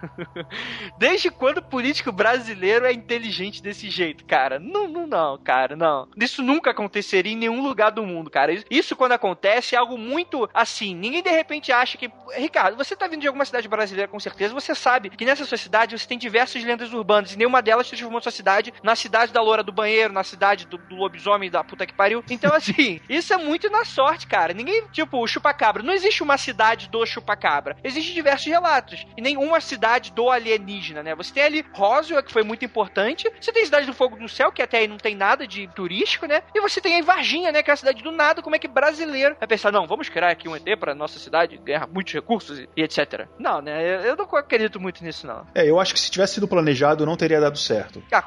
desde quando político brasileiro é inteligente desse jeito, cara? Não, não, não, cara, não. Isso nunca aconteceria em nenhum lugar do mundo, cara. Isso quando acontece é algo muito assim. Ninguém de repente acha que. Ricardo, você tá vindo de alguma cidade brasileira com certeza, você sabe que nessa sua cidade você tem diversas lendas urbanas e nenhuma delas transformou sua cidade na cidade da loura do banheiro, na cidade do, do lobisomem da puta que pariu. Então, assim, isso é muito na sorte, cara. Ninguém, tipo, o chupacabra. Não existe uma cidade do chupacabra. Existem diversos relatos. E nenhuma cidade do alienígena, né? Você tem ali Roswell, que foi muito importante. Você tem Cidade do Fogo do Céu, que até aí não tem nada de turístico, né? E você tem aí Varginha, né? Que é a cidade do nada. Como é que brasileiro vai pensar, não, vamos criar aqui um ET pra nossa cidade ganhar muitos recursos e, e etc. Não, né? Eu, eu, não acredito muito nisso, não. É, eu acho que se tivesse sido planejado, não teria dado certo. Ah,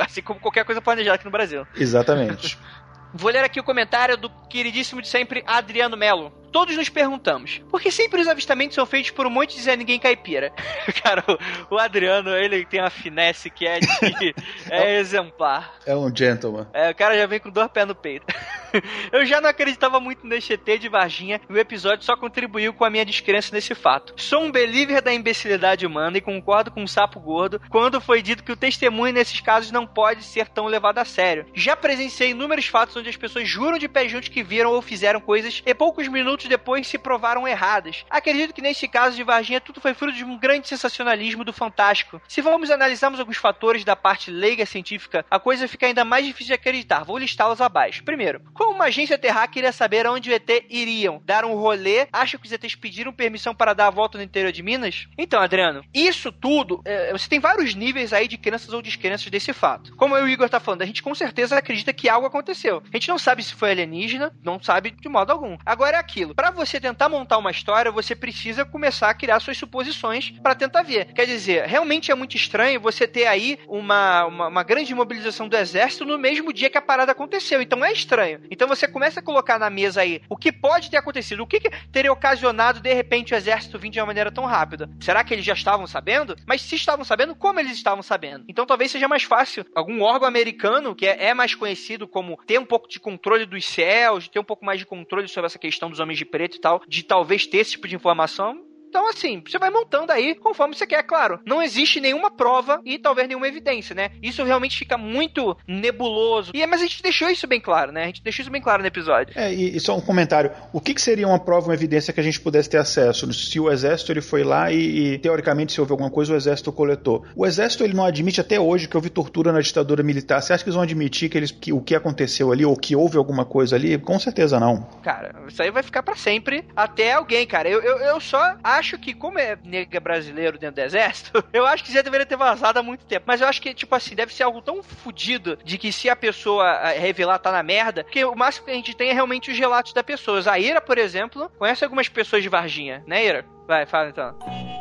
assim como qualquer coisa planejada aqui no Brasil. Exatamente. Vou ler aqui o comentário do queridíssimo de sempre Adriano Melo todos nos perguntamos, por que sempre os avistamentos são feitos por um monte de Zé Ninguém Caipira? Cara, o, Adriano, ele tem uma finesse que é, de, é exemplar. É um gentleman. É, o cara já vem com dois pés no peito. Eu já não acreditava muito nesse ET de Varginha e o episódio só contribuiu com a minha descrença nesse fato. Sou um believer da imbecilidade humana e concordo com o sapo gordo quando foi dito que o testemunho nesses casos não pode ser tão levado a sério. Já presenciei inúmeros fatos onde as pessoas juram de pé juntos que viram ou fizeram coisas e poucos minutos depois se provaram erradas. Acredito que neste caso de Varginha tudo foi fruto de um grande sensacionalismo do fantástico. Se vamos analisarmos alguns fatores da parte leiga científica, a coisa fica ainda mais difícil de acreditar. Vou listá-los abaixo. Primeiro, como uma agência terráquea queria saber aonde o ET iriam? Dar um rolê? Acha que os ETs pediram permissão para dar a volta no interior de Minas? Então, Adriano, isso tudo, é, você tem vários níveis aí de crenças ou descrenças desse fato. Como eu e o Igor tá falando, a gente com certeza acredita que algo aconteceu. A gente não sabe se foi alienígena, não sabe de modo algum. Agora é aquilo aquilo. Para você tentar montar uma história, você precisa começar a criar suas suposições para tentar ver. Quer dizer, realmente é muito estranho você ter aí uma, uma, uma, grande mobilização do exército no mesmo dia que a parada aconteceu. Então é estranho. Então você começa a colocar na mesa aí o que pode ter acontecido, o que, que teria ocasionado de repente o exército vir de uma maneira tão rápida. Será que eles já estavam sabendo? Mas se estavam sabendo, como eles estavam sabendo? Então talvez seja mais fácil algum órgão americano que é, é mais conhecido como ter um pouco de controle dos céus, ter um pouco mais de controle sobre essa questão dos homens de preto e tal, de talvez ter esse tipo de informação, então, assim, você vai montando aí conforme você quer, claro. Não existe nenhuma prova e talvez nenhuma evidência, né? Isso realmente fica muito nebuloso. E, mas a gente deixou isso bem claro, né? A gente deixou isso bem claro no episódio. É, e, e só um comentário. O que, que, seria uma prova, uma evidência que a gente pudesse ter acesso? Se o exército ele foi lá e, e, teoricamente, se houve alguma coisa, o exército coletou. O exército ele não admite até hoje que houve tortura na ditadura militar. Você acha que eles vão admitir que, eles, que o que aconteceu ali ou que houve alguma coisa ali? Com certeza não. Cara, isso aí vai ficar para sempre até alguém, cara. Eu, eu, eu só acho que, como é nega brasileiro dentro do exército, eu acho que já deveria ter vazado há muito tempo. Mas eu acho que, tipo assim, deve ser algo tão fodido de que se a pessoa eh, revelar tá na merda, que o máximo que a gente tem é realmente os relatos das pessoas. A Ira, por exemplo, conhece algumas pessoas de Varginha, né, Ira? Vai, fala então.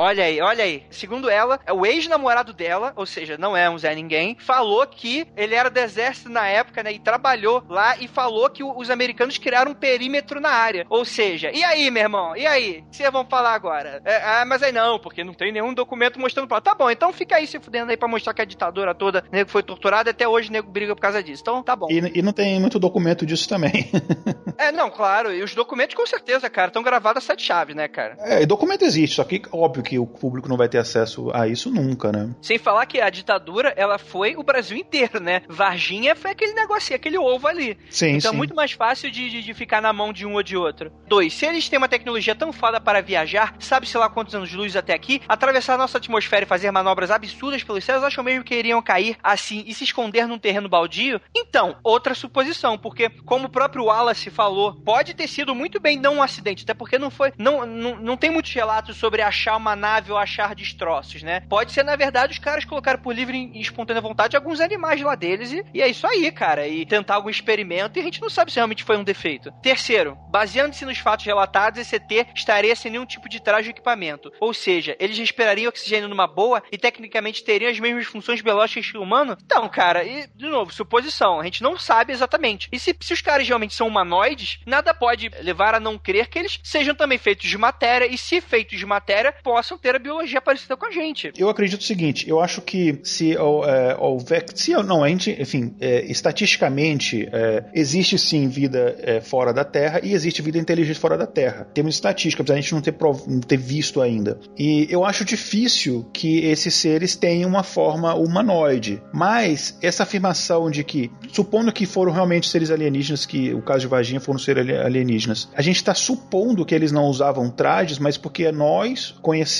Olha aí, olha aí. Segundo ela, é o ex-namorado dela, ou seja, não é um Zé Ninguém, falou que ele era do exército na época, né? E trabalhou lá e falou que os americanos criaram um perímetro na área. Ou seja, e aí, meu irmão? E aí? O que vocês vão falar agora? É, ah, mas aí não, porque não tem nenhum documento mostrando pra. Tá bom, então fica aí se fudendo aí pra mostrar que a ditadura toda, nego foi torturado, até hoje o nego briga por causa disso. Então tá bom. E, e não tem muito documento disso também. é, não, claro. E os documentos com certeza, cara, estão gravados a sete chaves, né, cara? É, documento existe, só que óbvio que o público não vai ter acesso a isso nunca, né? Sem falar que a ditadura, ela foi o Brasil inteiro, né? Varginha foi aquele negocinho, aquele ovo ali. Sim, então sim. é muito mais fácil de, de, de, ficar na mão de um ou de outro. Dois, se eles têm uma tecnologia tão foda para viajar, sabe sei lá quantos anos de luz até aqui, atravessar a nossa atmosfera e fazer manobras absurdas pelos céus, acham mesmo que iriam cair assim e se esconder num terreno baldio? Então, outra suposição, porque como o próprio Wallace falou, pode ter sido muito bem não um acidente, até porque não foi, não, não, não tem muitos relatos sobre achar uma nave ou achar destroços, né? Pode ser, na verdade, os caras colocaram por livre e espontânea vontade alguns animais lá deles e, e é isso aí, cara. E tentar algum experimento e a gente não sabe se realmente foi um defeito. Terceiro, baseando-se nos fatos relatados, esse ET estaria sem nenhum tipo de traje ou equipamento. Ou seja, eles respirariam oxigênio numa boa e tecnicamente teriam as mesmas funções biológicas que o humano? Então, cara, e, de novo, suposição. A gente não sabe exatamente. E se, se os caras realmente são humanoides, nada pode levar a não crer que eles sejam também feitos de matéria e, se feitos de matéria, possam ter a biologia parecida com a gente. Eu acredito o seguinte, eu acho que se é, houver... Se não, a gente, enfim, é, estatisticamente, é, existe sim vida é, fora da Terra e existe vida inteligente fora da Terra. Temos estatística, apesar de a gente não ter, prov... não ter visto ainda. E eu acho difícil que esses seres tenham uma forma humanoide. Mas essa afirmação de que, supondo que foram realmente seres alienígenas, que o caso de Varginha foram seres alienígenas, a gente está supondo que eles não usavam trajes, mas porque nós conhecemos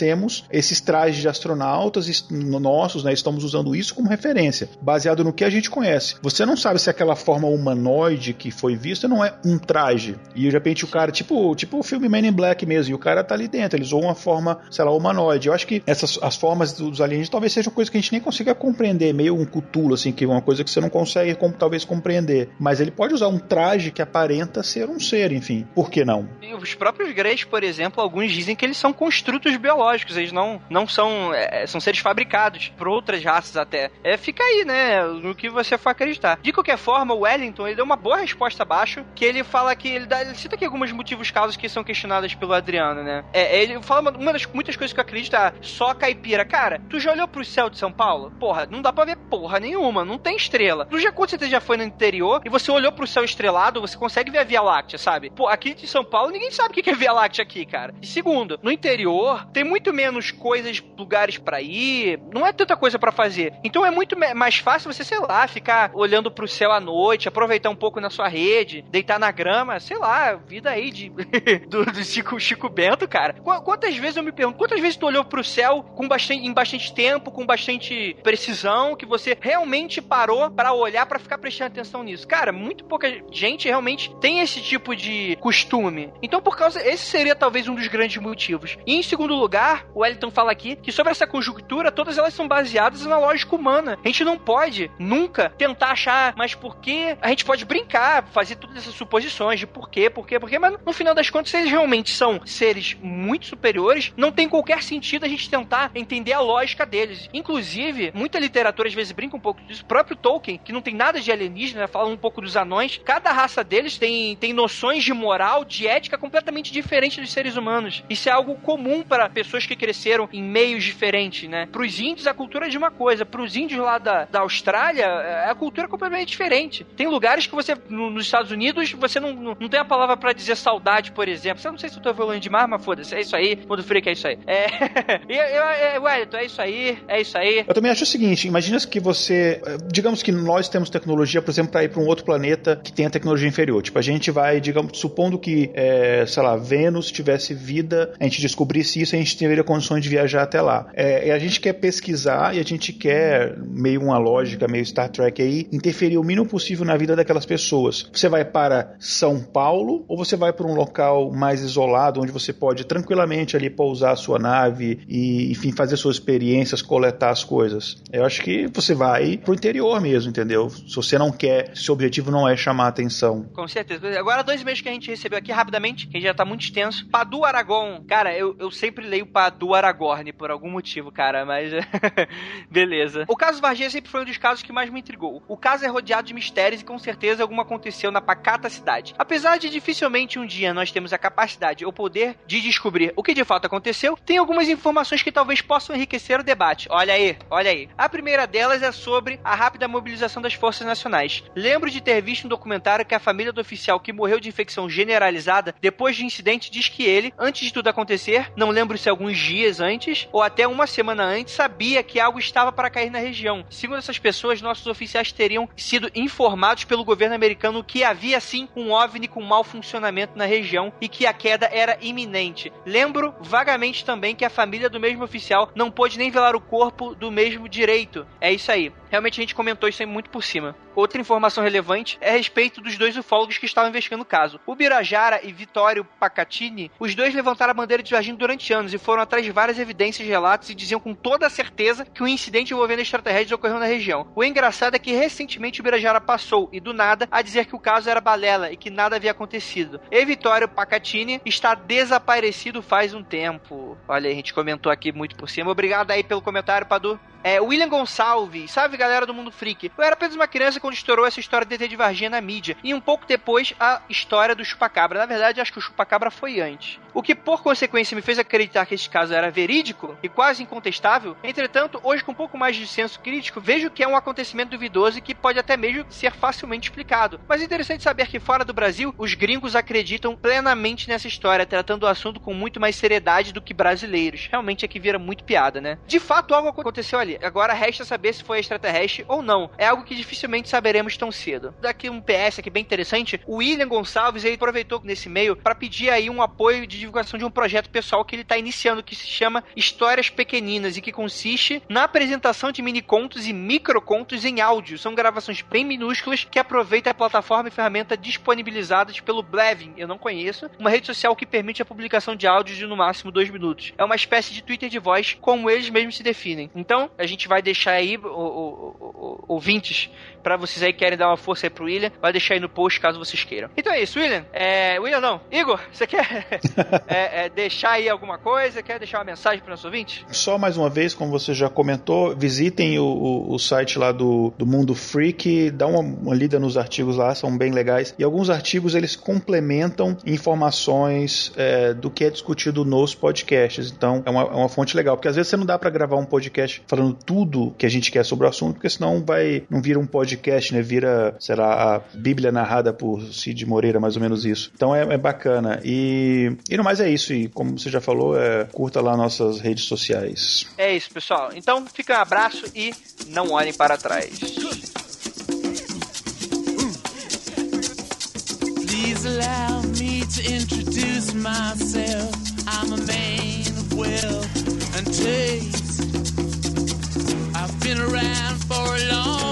esses trajes de astronautas nossos, né? Estamos usando isso como referência, baseado no que a gente conhece. Você não sabe se aquela forma humanoide que foi vista não é um traje. E de repente o cara, tipo, tipo o filme Man in Black mesmo, e o cara tá ali dentro, eles usam uma forma, sei lá, humanoide. Eu acho que essas as formas dos alienígenas talvez sejam coisas que a gente nem consiga compreender, meio um cutulo, assim, que é uma coisa que você não consegue como, talvez compreender. Mas ele pode usar um traje que aparenta ser um ser, enfim. Por que não? Os próprios Greys, por exemplo, alguns dizem que eles são construtos biológicos, eles não, não são. É, são seres fabricados por outras raças até. É, fica aí, né? No que você for acreditar. De qualquer forma, o Wellington ele deu uma boa resposta abaixo, que ele fala que. Ele, dá, ele cita aqui alguns motivos, causas que são questionadas pelo Adriano, né? É, ele fala uma, uma das muitas coisas que eu acredito é só caipira. Cara, tu já olhou pro céu de São Paulo? Porra, não dá pra ver porra nenhuma, não tem estrela. Tu já, quando você já foi no interior e você olhou pro céu estrelado, você consegue ver a Via Láctea, sabe? Pô, aqui de São Paulo ninguém sabe o que é Via Láctea aqui, cara. E segundo, no interior tem muito menos coisas, lugares para ir, não é tanta coisa para fazer. Então é muito mais fácil você, sei lá, ficar olhando pro céu à noite, aproveitar um pouco na sua rede, deitar na grama, sei lá, vida aí de do, do Chico, Chico Bento, cara. Quantas vezes eu me pergunto, quantas vezes tu olhou pro céu com bastante, em bastante tempo, com bastante precisão, que você realmente parou para olhar, para ficar prestando atenção nisso? Cara, muito pouca gente realmente tem esse tipo de costume. Então, por causa. Esse seria talvez um dos grandes motivos. E em segundo lugar, o Wellington fala aqui que sobre essa conjuntura, todas elas são baseadas na lógica humana. A gente não pode nunca tentar achar, mas por que? A gente pode brincar, fazer todas essas suposições de por quê, por quê, por quê, mas no final das contas, eles realmente são seres muito superiores, não tem qualquer sentido a gente tentar entender a lógica deles. Inclusive, muita literatura às vezes brinca um pouco disso. O próprio Tolkien, que não tem nada de alienígena, fala um pouco dos anões. Cada raça deles tem, tem noções de moral, de ética completamente diferentes dos seres humanos. Isso é algo comum para pessoas que cresceram em meios diferentes, né? Para os índios, a cultura é de uma coisa. Para os índios lá da, da Austrália, é, a cultura é completamente diferente. Tem lugares que você, no, nos Estados Unidos, você não, não, não tem a palavra para dizer saudade, por exemplo. Você não sei se eu tô evoluindo demais, mas foda-se. É isso aí. Mundo Freak é isso aí. É. eu, Wellington, é isso aí. É isso aí. Eu também acho o seguinte: imagina que você. Eh, digamos que nós temos tecnologia, por exemplo, para ir para um outro planeta que tenha tecnologia inferior. Tipo, a gente vai, digamos, supondo que, é, sei lá, Vênus tivesse vida, a gente descobrisse isso, a gente teria condições de viajar até lá. É, a gente quer pesquisar e a gente quer, meio uma lógica, meio Star Trek aí, interferir o mínimo possível na vida daquelas pessoas. Você vai para São Paulo ou você vai para um local mais isolado, onde você pode tranquilamente ali pousar a sua nave e, enfim, fazer suas experiências, coletar as coisas? Eu acho que você vai pro interior mesmo, entendeu? Se você não quer, se o objetivo não é chamar atenção. Com certeza. Agora, dois meses que a gente recebeu aqui rapidamente, que já tá muito extenso. Padu Aragon. Cara, eu, eu sempre leio Padu Aragorn por algum motivo, cara, mas. Beleza. O caso Varginha sempre foi um dos casos que mais me intrigou. O caso é rodeado de mistérios e com certeza alguma aconteceu na pacata cidade. Apesar de dificilmente um dia nós temos a capacidade ou poder de descobrir o que de fato aconteceu, tem algumas informações que talvez possam enriquecer o debate. Olha aí, olha aí. A primeira delas é sobre a rápida mobilização das forças nacionais. Lembro de ter visto um documentário que a família do oficial que morreu de infecção generalizada depois do incidente diz que ele, antes de tudo acontecer, não lembro se alguns dias antes ou até uma semana antes, sabia que algo estava para cair na região. Segundo essas pessoas, nossos oficiais teriam sido informados pelo governo americano que havia sim um OVNI com mau funcionamento na região e que a queda era iminente. Lembro vagamente também que a família do mesmo oficial não pôde nem velar o corpo do mesmo direito. É isso aí. Realmente a gente comentou isso aí muito por cima. Outra informação relevante é a respeito dos dois ufólogos que estavam investigando o caso. O Birajara e Vittorio Pacatini, os dois levantaram a bandeira de Varginha durante anos e foram atrás de várias evidências e relatos e diziam com toda certeza que um incidente envolvendo extraterrestres ocorreu na região. O engraçado é que recentemente o Birajara passou, e do nada, a dizer que o caso era balela e que nada havia acontecido. E Vittorio Pacatini está desaparecido faz um tempo. Olha, a gente comentou aqui muito por cima. Obrigado aí pelo comentário, Padu. É, William Gonçalves, salve galera do Mundo Freak. Eu era apenas uma criança quando estourou essa história de ET de Varginha na mídia. E um pouco depois a história do chupacabra. Na verdade, acho que o chupacabra foi antes. O que por consequência me fez acreditar que esse caso era verídico e quase incontestável. Entretanto, hoje com um pouco mais de senso crítico, vejo que é um acontecimento duvidoso e que pode até mesmo ser facilmente explicado. Mas é interessante saber que fora do Brasil, os gringos acreditam plenamente nessa história, tratando o assunto com muito mais seriedade do que brasileiros. Realmente aqui vira muito piada, né? De fato, algo aconteceu ali Agora resta saber se foi extraterrestre ou não. É algo que dificilmente saberemos tão cedo. Daqui um PS aqui bem interessante. O William Gonçalves ele aproveitou nesse meio para pedir aí um apoio de divulgação de um projeto pessoal que ele está iniciando que se chama Histórias Pequeninas e que consiste na apresentação de mini contos e micro contos em áudio. São gravações bem minúsculas que aproveitam a plataforma e ferramenta disponibilizadas pelo Blevin, eu não conheço, uma rede social que permite a publicação de áudios de no máximo dois minutos. É uma espécie de Twitter de voz, como eles mesmos se definem. Então, a gente vai deixar aí, o, o, o, ouvintes, para vocês aí que querem dar uma força aí pro William, vai deixar aí no post caso vocês queiram. Então é isso, William. É, William não, Igor, você quer é, é, deixar aí alguma coisa? Quer deixar uma mensagem para os ouvintes? Só mais uma vez, como você já comentou, visitem o, o site lá do, do Mundo Freak, dá uma, uma lida nos artigos lá, são bem legais. E alguns artigos eles complementam informações é, do que é discutido nos podcasts. Então é uma, é uma fonte legal, porque às vezes você não dá para gravar um podcast falando tudo que a gente quer sobre o assunto, porque senão vai não vira um podcast, né? Vira, será a Bíblia narrada por Cid Moreira, mais ou menos isso. Então é, é bacana. E, e no mais é isso. E como você já falou, é, curta lá nossas redes sociais. É isso, pessoal. Então fica um abraço e não olhem para trás. Please allow me to introduce myself. I'm a man of wealth and taste. been around for a long.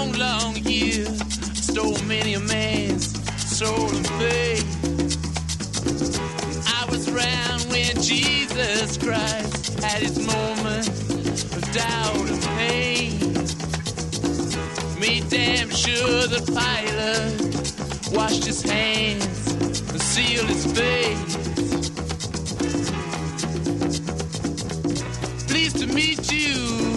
Stole many a man's soul and faith. I was around when Jesus Christ had his moment of doubt and pain. Made damn sure the pilot washed his hands and sealed his face. Pleased to meet you